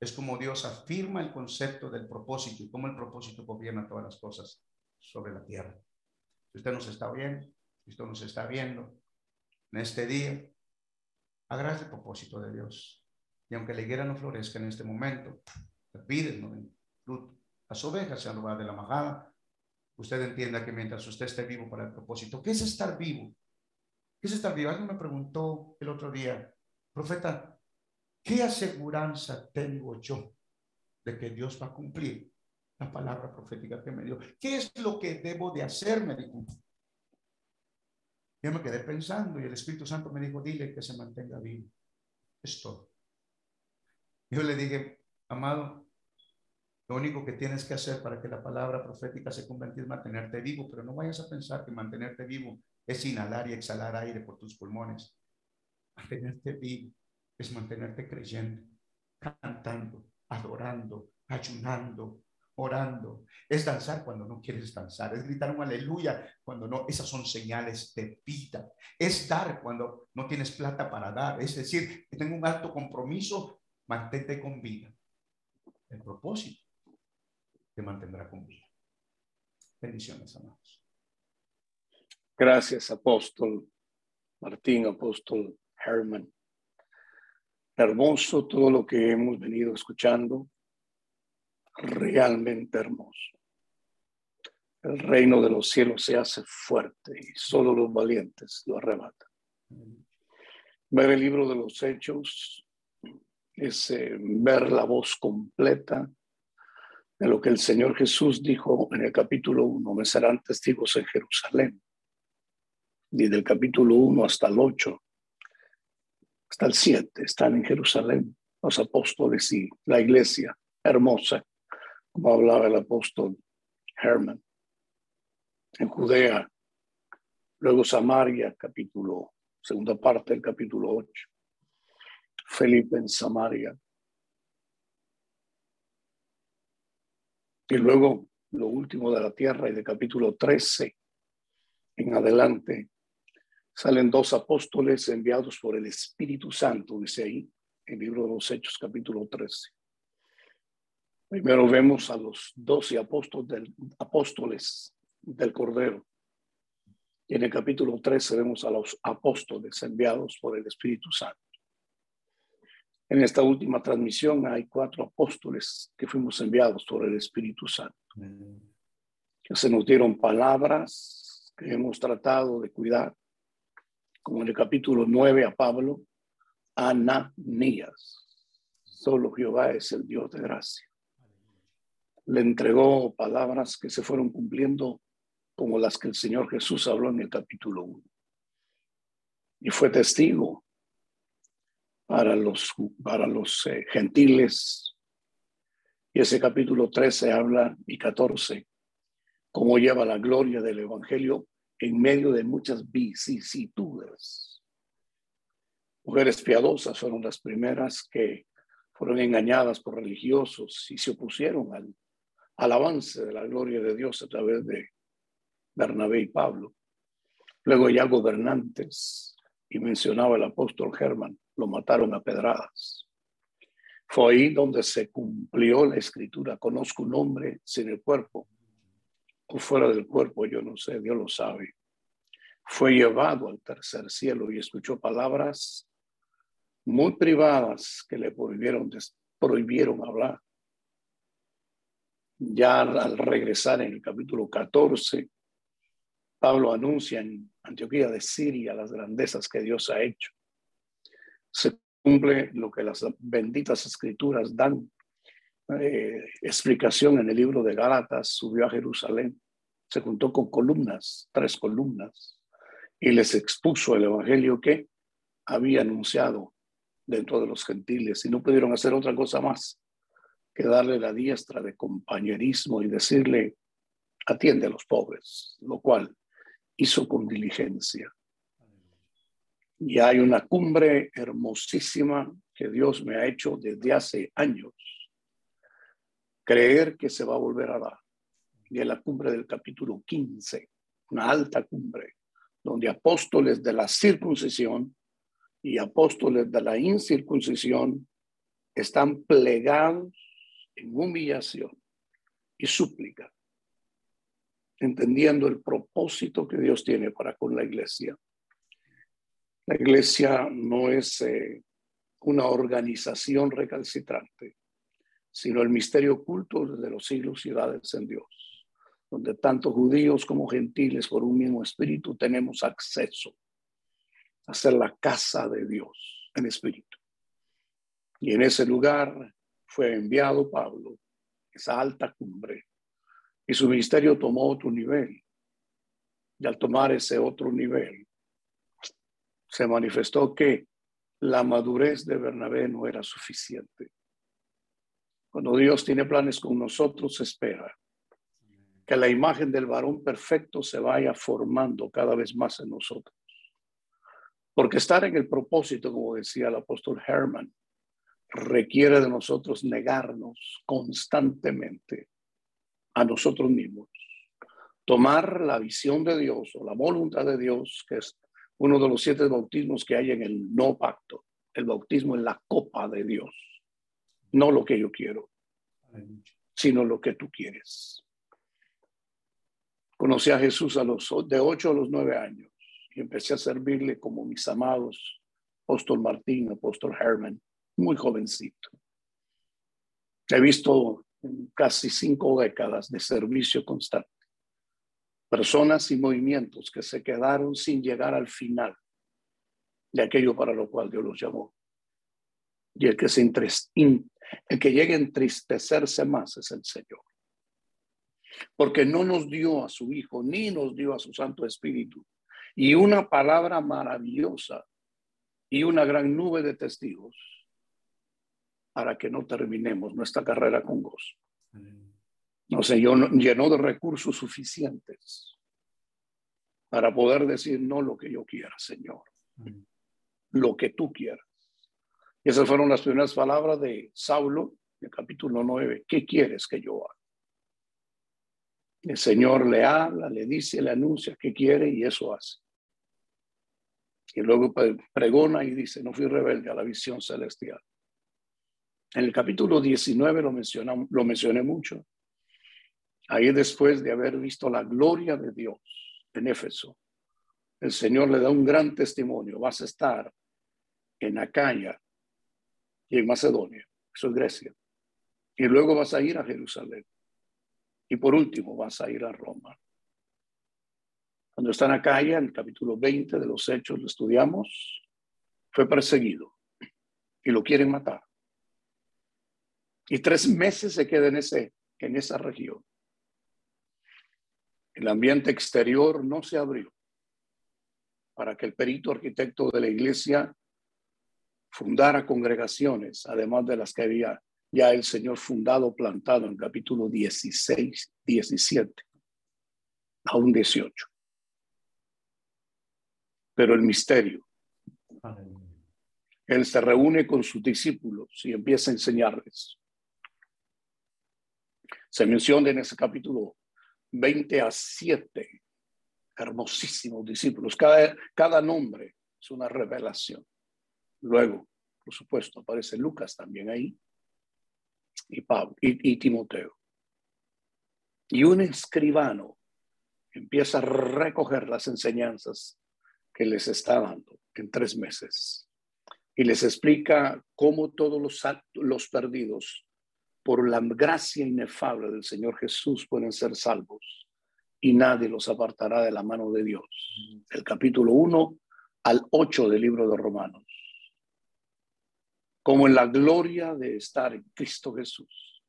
es como Dios afirma el concepto del propósito y cómo el propósito gobierna todas las cosas sobre la tierra. Si usted nos está viendo, si usted nos está viendo en este día, agradece el propósito de Dios. Y aunque la higuera no florezca en este momento, pide no fruto. Las ovejas se han robado de la majada. Usted entienda que mientras usted esté vivo para el propósito, ¿qué es estar vivo? ¿Qué es estar vivo? Alguien me preguntó el otro día, profeta, ¿qué aseguranza tengo yo de que Dios va a cumplir la palabra profética que me dio. ¿Qué es lo que debo de hacer? Me dijo. Yo me quedé pensando y el Espíritu Santo me dijo, dile que se mantenga vivo. Es todo. Yo le dije, amado, lo único que tienes que hacer para que la palabra profética se convierta es mantenerte vivo, pero no vayas a pensar que mantenerte vivo es inhalar y exhalar aire por tus pulmones. Mantenerte vivo es mantenerte creyendo, cantando, adorando, ayunando, orando. Es danzar cuando no quieres danzar. Es gritar un aleluya cuando no. Esas son señales de vida. Es dar cuando no tienes plata para dar. Es decir, tengo un alto compromiso, mantente con vida. El propósito te mantendrá con vida. Bendiciones, amados. Gracias, apóstol Martín, apóstol Herman. Hermoso todo lo que hemos venido escuchando realmente hermoso. El reino de los cielos se hace fuerte y solo los valientes lo arrebatan. Ver el libro de los hechos es ver la voz completa de lo que el Señor Jesús dijo en el capítulo 1, me serán testigos en Jerusalén. Y del capítulo 1 hasta el 8, hasta el 7, están en Jerusalén los apóstoles y la iglesia hermosa como hablaba el apóstol Herman, en Judea, luego Samaria, capítulo, segunda parte del capítulo 8, Felipe en Samaria, y luego lo último de la tierra y de capítulo 13 en adelante salen dos apóstoles enviados por el Espíritu Santo, dice ahí, el libro de los Hechos, capítulo 13. Primero vemos a los doce apóstoles del, apóstoles del Cordero. Y en el capítulo 13 vemos a los apóstoles enviados por el Espíritu Santo. En esta última transmisión hay cuatro apóstoles que fuimos enviados por el Espíritu Santo. Que se nos dieron palabras que hemos tratado de cuidar. Como en el capítulo 9 a Pablo, Ananías. Solo Jehová es el Dios de gracia le entregó palabras que se fueron cumpliendo como las que el Señor Jesús habló en el capítulo 1. Y fue testigo para los, para los eh, gentiles. Y ese capítulo 13 habla y 14, cómo lleva la gloria del Evangelio en medio de muchas vicisitudes. Mujeres piadosas fueron las primeras que fueron engañadas por religiosos y se opusieron al al avance de la gloria de Dios a través de Bernabé y Pablo. Luego ya gobernantes, y mencionaba el apóstol Germán, lo mataron a pedradas. Fue ahí donde se cumplió la escritura. Conozco un hombre sin el cuerpo fuera del cuerpo, yo no sé, Dios lo sabe. Fue llevado al tercer cielo y escuchó palabras muy privadas que le prohibieron, prohibieron hablar. Ya al regresar en el capítulo 14, Pablo anuncia en Antioquía de Siria las grandezas que Dios ha hecho. Se cumple lo que las benditas escrituras dan eh, explicación en el libro de Gálatas, subió a Jerusalén, se juntó con columnas, tres columnas, y les expuso el evangelio que había anunciado dentro de los gentiles y no pudieron hacer otra cosa más que darle la diestra de compañerismo y decirle, atiende a los pobres, lo cual hizo con diligencia. Y hay una cumbre hermosísima que Dios me ha hecho desde hace años. Creer que se va a volver a dar. Es la cumbre del capítulo 15, una alta cumbre, donde apóstoles de la circuncisión y apóstoles de la incircuncisión están plegados en humillación y súplica, entendiendo el propósito que Dios tiene para con la iglesia. La iglesia no es eh, una organización recalcitrante, sino el misterio oculto de los siglos y edades en Dios, donde tanto judíos como gentiles por un mismo espíritu tenemos acceso a ser la casa de Dios en espíritu. Y en ese lugar fue enviado Pablo esa alta cumbre, y su ministerio tomó otro nivel. Y al tomar ese otro nivel, se manifestó que la madurez de Bernabé no era suficiente. Cuando Dios tiene planes con nosotros, espera que la imagen del varón perfecto se vaya formando cada vez más en nosotros. Porque estar en el propósito, como decía el apóstol Herman, requiere de nosotros negarnos constantemente a nosotros mismos. Tomar la visión de Dios o la voluntad de Dios, que es uno de los siete bautismos que hay en el no pacto, el bautismo en la copa de Dios. No lo que yo quiero, sino lo que tú quieres. Conocí a Jesús a los de ocho a los nueve años y empecé a servirle como mis amados apóstol Martín, apóstol Herman, muy jovencito. He visto casi cinco décadas de servicio constante. Personas y movimientos que se quedaron sin llegar al final de aquello para lo cual Dios los llamó. Y el que, se el que llegue a entristecerse más es el Señor. Porque no nos dio a su Hijo, ni nos dio a su Santo Espíritu. Y una palabra maravillosa y una gran nube de testigos para que no terminemos nuestra carrera con gozo. No sé, yo llenó de recursos suficientes para poder decir no lo que yo quiera, Señor, lo que tú quieras. Y esas fueron las primeras palabras de Saulo, en el capítulo 9. ¿Qué quieres que yo haga? El Señor le habla, le dice, le anuncia qué quiere y eso hace. Y luego pregona y dice, no fui rebelde a la visión celestial. En el capítulo 19 lo, lo mencioné mucho. Ahí después de haber visto la gloria de Dios en Éfeso, el Señor le da un gran testimonio. Vas a estar en Acaya y en Macedonia, eso es Grecia. Y luego vas a ir a Jerusalén. Y por último vas a ir a Roma. Cuando está en Acaya, en el capítulo 20 de los Hechos, lo estudiamos, fue perseguido y lo quieren matar. Y tres meses se queda en, ese, en esa región. El ambiente exterior no se abrió para que el perito arquitecto de la iglesia fundara congregaciones, además de las que había ya el Señor fundado, plantado en capítulo 16, 17, aún 18. Pero el misterio. Él se reúne con sus discípulos y empieza a enseñarles. Se menciona en ese capítulo 20 a 7 hermosísimos discípulos. Cada, cada nombre es una revelación. Luego, por supuesto, aparece Lucas también ahí y Pablo y, y Timoteo. Y un escribano empieza a recoger las enseñanzas que les está dando en tres meses y les explica cómo todos los, los perdidos por la gracia inefable del Señor Jesús pueden ser salvos y nadie los apartará de la mano de Dios. El capítulo 1 al 8 del libro de Romanos. Como en la gloria de estar en Cristo Jesús,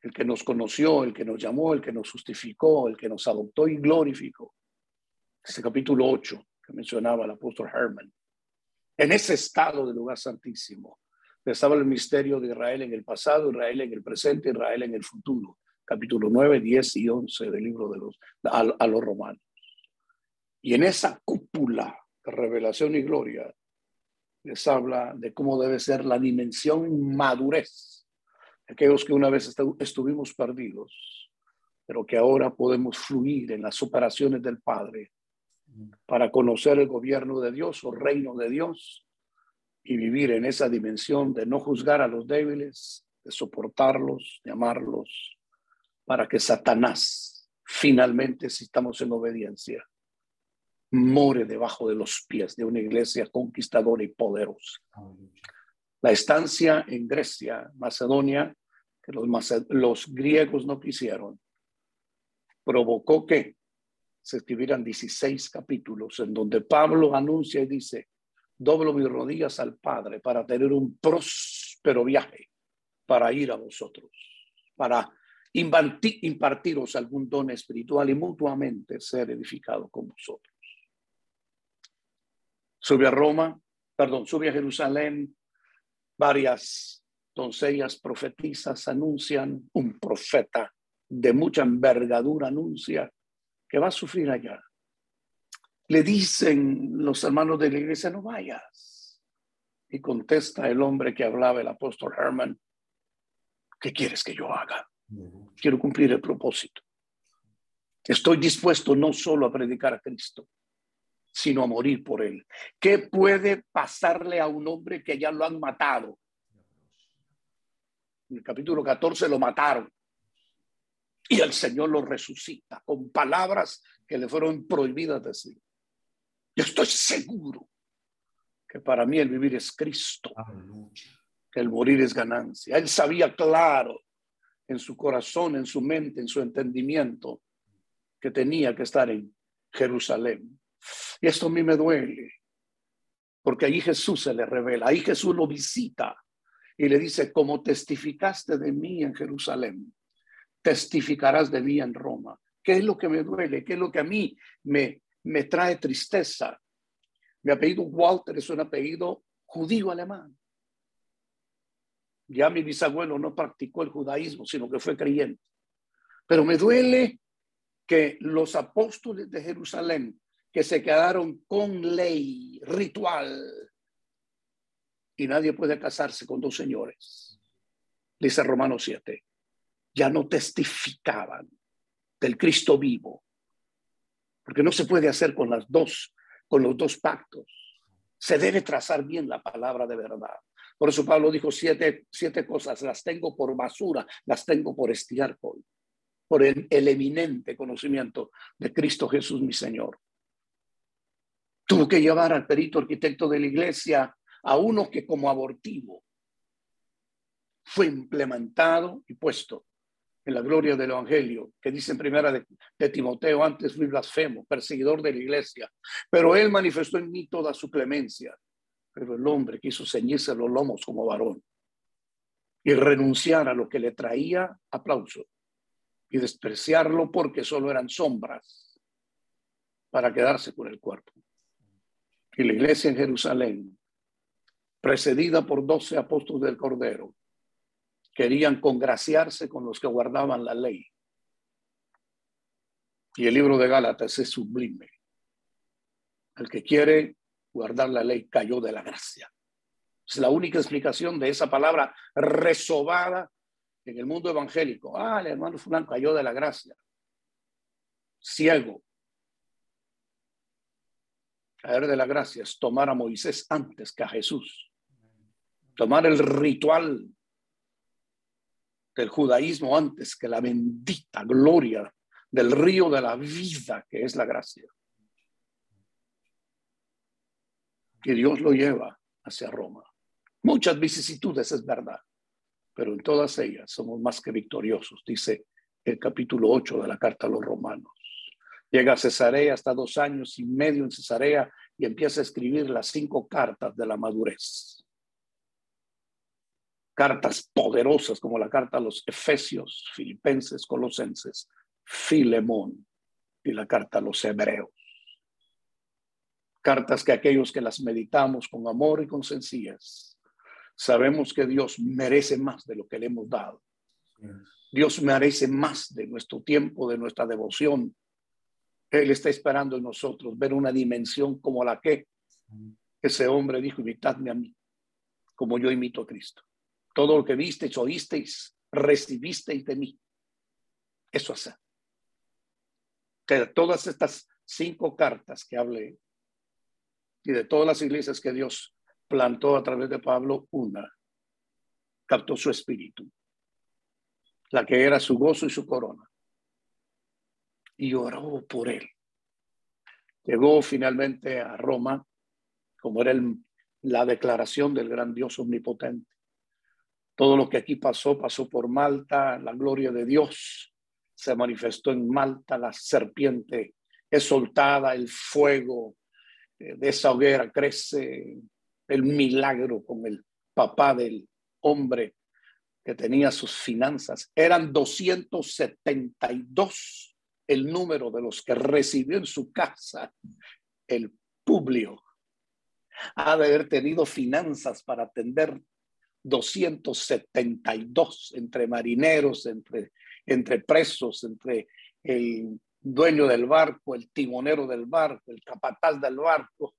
el que nos conoció, el que nos llamó, el que nos justificó, el que nos adoptó y glorificó. Este capítulo 8 que mencionaba el apóstol Herman. En ese estado del lugar santísimo, estaba el misterio de Israel en el pasado, Israel en el presente, Israel en el futuro. Capítulo 9, 10 y 11 del libro de los, a, los romanos. Y en esa cúpula de revelación y gloria les habla de cómo debe ser la dimensión madurez. Aquellos que una vez estuvimos perdidos, pero que ahora podemos fluir en las operaciones del Padre para conocer el gobierno de Dios o reino de Dios y vivir en esa dimensión de no juzgar a los débiles, de soportarlos, de amarlos, para que Satanás finalmente, si estamos en obediencia, more debajo de los pies de una iglesia conquistadora y poderosa. La estancia en Grecia, Macedonia, que los, griegos no quisieron, provocó que se escribieran 16 capítulos en donde Pablo anuncia y dice, doblo mis rodillas al Padre para tener un próspero viaje, para ir a vosotros, para impartiros algún don espiritual y mutuamente ser edificado con vosotros. Sube a Roma, perdón, sube a Jerusalén, varias doncellas profetizas anuncian, un profeta de mucha envergadura anuncia que va a sufrir allá. Le dicen los hermanos de la iglesia, no vayas. Y contesta el hombre que hablaba, el apóstol Herman, ¿qué quieres que yo haga? Quiero cumplir el propósito. Estoy dispuesto no solo a predicar a Cristo, sino a morir por él. ¿Qué puede pasarle a un hombre que ya lo han matado? En el capítulo 14 lo mataron y el Señor lo resucita con palabras que le fueron prohibidas decir. Yo estoy seguro que para mí el vivir es Cristo, que el morir es ganancia. Él sabía claro en su corazón, en su mente, en su entendimiento, que tenía que estar en Jerusalén. Y esto a mí me duele, porque ahí Jesús se le revela, ahí Jesús lo visita y le dice, como testificaste de mí en Jerusalén, testificarás de mí en Roma. ¿Qué es lo que me duele? ¿Qué es lo que a mí me, me trae tristeza? Mi apellido Walter es un apellido judío alemán. Ya mi bisabuelo no practicó el judaísmo, sino que fue creyente. Pero me duele que los apóstoles de Jerusalén, que se quedaron con ley, ritual, y nadie puede casarse con dos señores, dice Romanos 7, ya no testificaban del Cristo vivo, porque no se puede hacer con las dos, con los dos pactos. Se debe trazar bien la palabra de verdad. Por eso Pablo dijo siete, siete cosas, las tengo por basura, las tengo por estiércol, por el, el eminente conocimiento de Cristo Jesús mi Señor. Tuvo que llevar al perito arquitecto de la iglesia a uno que como abortivo fue implementado y puesto en la gloria del Evangelio, que dice en primera de, Timoteo, antes fui blasfemo, perseguidor de la iglesia, pero él manifestó en mí toda su clemencia, pero el hombre quiso ceñirse los lomos como varón y renunciar a lo que le traía aplauso y despreciarlo porque solo eran sombras para quedarse con el cuerpo. Y la iglesia en Jerusalén, precedida por doce apóstoles del Cordero, querían congraciarse con los que guardaban la ley. Y el libro de Gálatas es sublime. El que quiere guardar la ley cayó de la gracia. Es la única explicación de esa palabra resobada en el mundo evangélico. Ah, el hermano fulano cayó de la gracia. Ciego. Caer de la gracia es tomar a Moisés antes que a Jesús. Tomar el ritual del judaísmo antes que la bendita gloria del río de la vida que es la gracia. que Dios lo lleva hacia Roma. Muchas vicisitudes, es verdad, pero en todas ellas somos más que victoriosos, dice el capítulo 8 de la carta a los romanos. Llega a Cesarea hasta dos años y medio en Cesarea y empieza a escribir las cinco cartas de la madurez. Cartas poderosas como la carta a los Efesios, Filipenses, Colosenses, Filemón y la carta a los Hebreos cartas que aquellos que las meditamos con amor y con sencillez, sabemos que Dios merece más de lo que le hemos dado. Dios merece más de nuestro tiempo, de nuestra devoción. Él está esperando en nosotros ver una dimensión como la que ese hombre dijo, imitadme a mí, como yo imito a Cristo. Todo lo que visteis, oísteis, recibisteis de mí. Eso hace. Que todas estas cinco cartas que hablé y de todas las iglesias que Dios plantó a través de Pablo, una captó su espíritu, la que era su gozo y su corona, y oró por él. Llegó finalmente a Roma, como era la declaración del gran Dios omnipotente. Todo lo que aquí pasó, pasó por Malta, la gloria de Dios se manifestó en Malta, la serpiente es soltada, el fuego eh, de esa hoguera crece el milagro con el papá del hombre que tenía sus finanzas. Eran 272 el número de los que recibió en su casa el Publio. Ha de haber tenido finanzas para atender 272 entre marineros, entre, entre presos, entre el dueño del barco, el timonero del barco, el capataz del barco.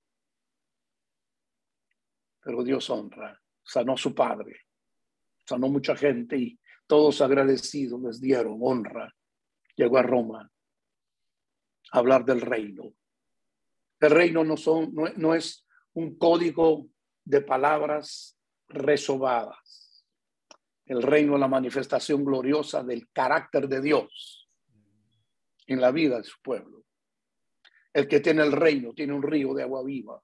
Pero Dios honra, sanó su padre, sanó mucha gente y todos agradecidos les dieron honra. Llegó a Roma hablar del reino. El reino no, son, no, no es un código de palabras resobadas. El reino es la manifestación gloriosa del carácter de Dios en la vida de su pueblo. El que tiene el reino tiene un río de agua viva.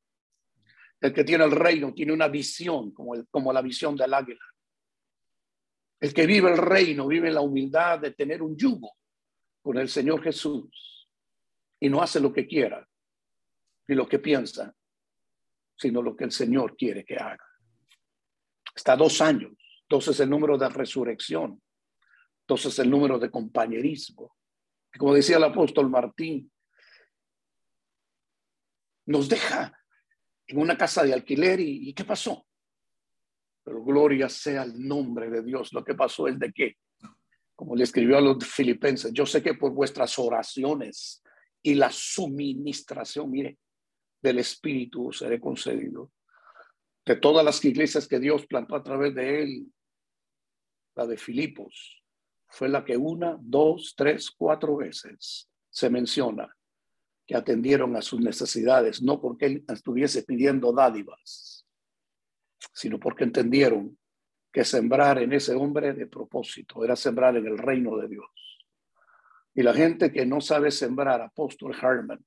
El que tiene el reino tiene una visión como, el, como la visión del águila. El que vive el reino vive la humildad de tener un yugo con el Señor Jesús y no hace lo que quiera ni lo que piensa, sino lo que el Señor quiere que haga. Está dos años. Dos es el número de resurrección. Dos es el número de compañerismo. Como decía el apóstol Martín, nos deja en una casa de alquiler y, ¿qué pasó? Pero gloria sea el nombre de Dios. Lo que pasó es de qué? Como le escribió a los filipenses, yo sé que por vuestras oraciones y la suministración, mire, del Espíritu seré concedido. De todas las iglesias que Dios plantó a través de él, la de Filipos, fue la que una, dos, tres, cuatro veces se menciona que atendieron a sus necesidades, no porque él estuviese pidiendo dádivas, sino porque entendieron que sembrar en ese hombre de propósito era sembrar en el reino de Dios. Y la gente que no sabe sembrar, apóstol Herman,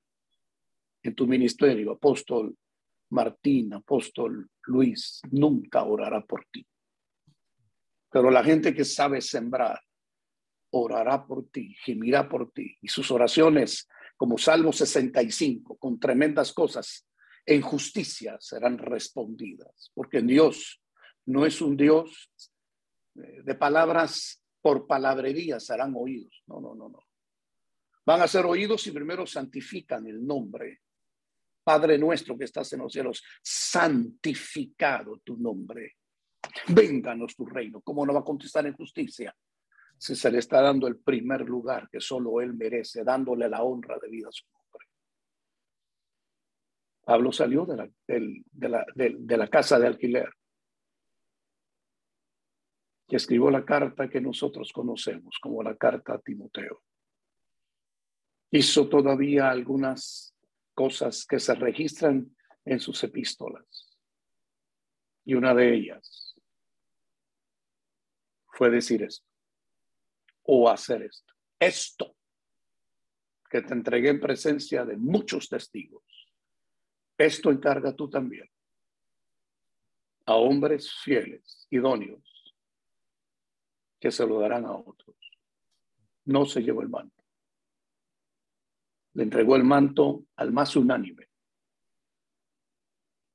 en tu ministerio, apóstol Martín, apóstol Luis, nunca orará por ti. Pero la gente que sabe sembrar orará por ti, gemirá por ti. Y sus oraciones, como Salmo 65, con tremendas cosas, en justicia serán respondidas. Porque Dios no es un Dios eh, de palabras por palabrería serán oídos. No, no, no, no. Van a ser oídos y primero santifican el nombre. Padre nuestro que estás en los cielos, santificado tu nombre. Vénganos tu reino. ¿Cómo no va a contestar en justicia? si se le está dando el primer lugar que solo él merece, dándole la honra de vida a su nombre. Pablo salió de la, de la, de la casa de alquiler y escribió la carta que nosotros conocemos como la carta a Timoteo. Hizo todavía algunas cosas que se registran en sus epístolas. Y una de ellas fue decir esto o hacer esto. Esto que te entregué en presencia de muchos testigos. Esto encarga tú también a hombres fieles, idóneos, que se lo darán a otros. No se llevó el manto. Le entregó el manto al más unánime,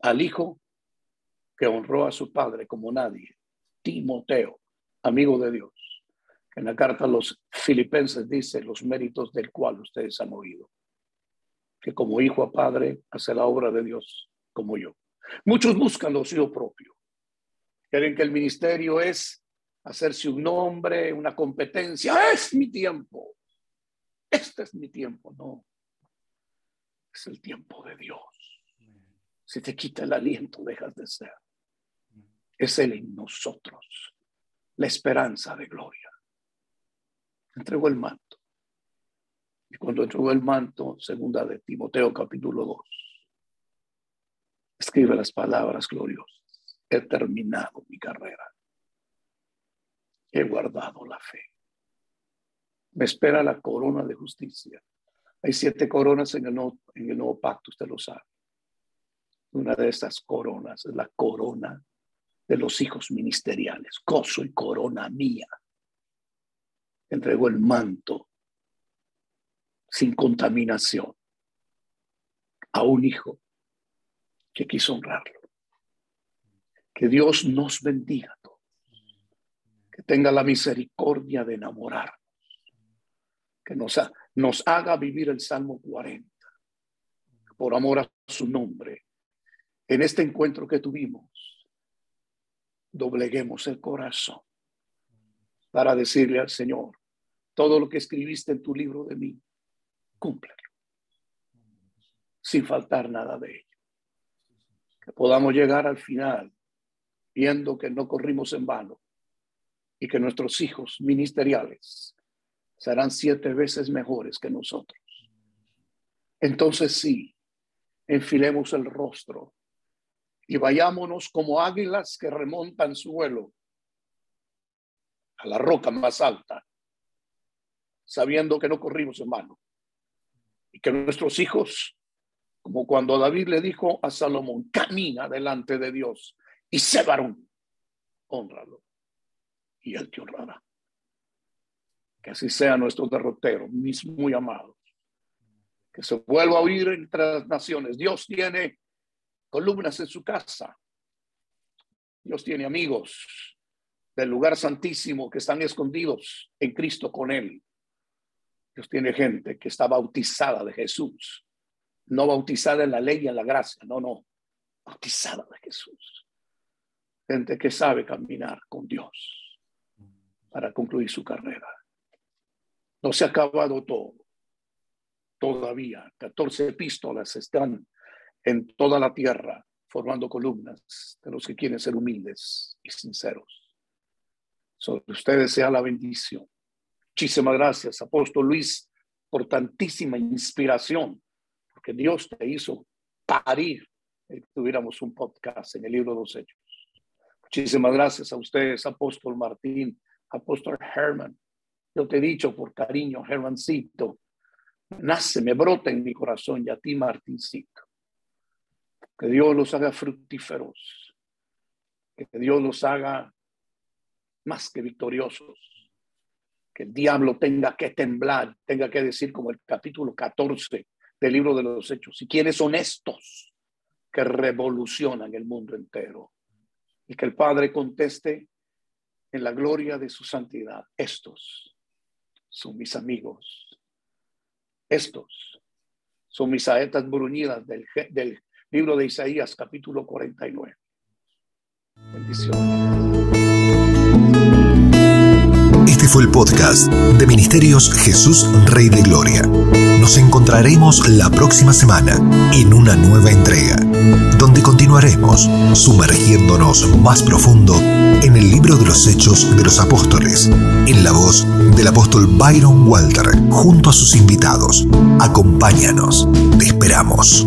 al hijo que honró a su padre como nadie, Timoteo, amigo de Dios en la carta a los filipenses dice los méritos del cual ustedes han oído. Que como hijo a padre hace la obra de Dios como yo. Muchos buscan lo suyo propio. Quieren que el ministerio es hacerse un nombre, una competencia. Es mi tiempo. Este es mi tiempo. No. Es el tiempo de Dios. Si te quita el aliento, dejas de ser. Es Él en nosotros. La esperanza de gloria entregó el manto. Y cuando entregó el manto, segunda de Timoteo capítulo 2, escribe las palabras gloriosas. He terminado mi carrera. He guardado la fe. Me espera la corona de justicia. Hay siete coronas en el nuevo, pacto, usted lo sabe. Una de esas coronas es la corona de los hijos ministeriales, gozo y corona mía entregó el manto sin contaminación a un hijo que quiso honrarlo. Que Dios nos bendiga a todos. que tenga la misericordia de enamorarnos, que nos, nos haga vivir el Salmo 40, por amor a su nombre. En este encuentro que tuvimos, dobleguemos el corazón para decirle al Señor, todo lo que escribiste en tu libro de mí, cúmplelo, sin faltar nada de ello. Que podamos llegar al final viendo que no corrimos en vano y que nuestros hijos ministeriales serán siete veces mejores que nosotros. Entonces sí, enfilemos el rostro y vayámonos como águilas que remontan su vuelo a la roca más alta, sabiendo que no corrimos en vano y que nuestros hijos, como cuando David le dijo a Salomón, camina delante de Dios y sé varón, honralo y él te honrará. Que así sea nuestro derrotero, mis muy amados. Que se vuelva a oír entre las naciones. Dios tiene columnas en su casa. Dios tiene amigos del lugar santísimo que están escondidos en Cristo con Él. Dios tiene gente que está bautizada de Jesús, no bautizada en la ley y en la gracia, no, no, bautizada de Jesús. Gente que sabe caminar con Dios para concluir su carrera. No se ha acabado todo. Todavía 14 epístolas están en toda la tierra formando columnas de los que quieren ser humildes y sinceros. Sobre ustedes sea la bendición. Muchísimas gracias, apóstol Luis, por tantísima inspiración, porque Dios te hizo parir que tuviéramos un podcast en el libro de los Hechos. Muchísimas gracias a ustedes, apóstol Martín, apóstol Herman. Yo te he dicho por cariño, Hermancito, nace, me brota en mi corazón y a ti, Martincito. Que Dios los haga fructíferos, que Dios los haga más que victoriosos, que el diablo tenga que temblar, tenga que decir como el capítulo 14 del libro de los Hechos, quienes son estos que revolucionan el mundo entero. Y que el Padre conteste en la gloria de su santidad, estos son mis amigos, estos son mis saetas bruñidas del, del libro de Isaías capítulo 49. Bendiciones. Este fue el podcast de Ministerios Jesús Rey de Gloria. Nos encontraremos la próxima semana en una nueva entrega, donde continuaremos sumergiéndonos más profundo en el libro de los Hechos de los Apóstoles, en la voz del apóstol Byron Walter, junto a sus invitados. Acompáñanos, te esperamos.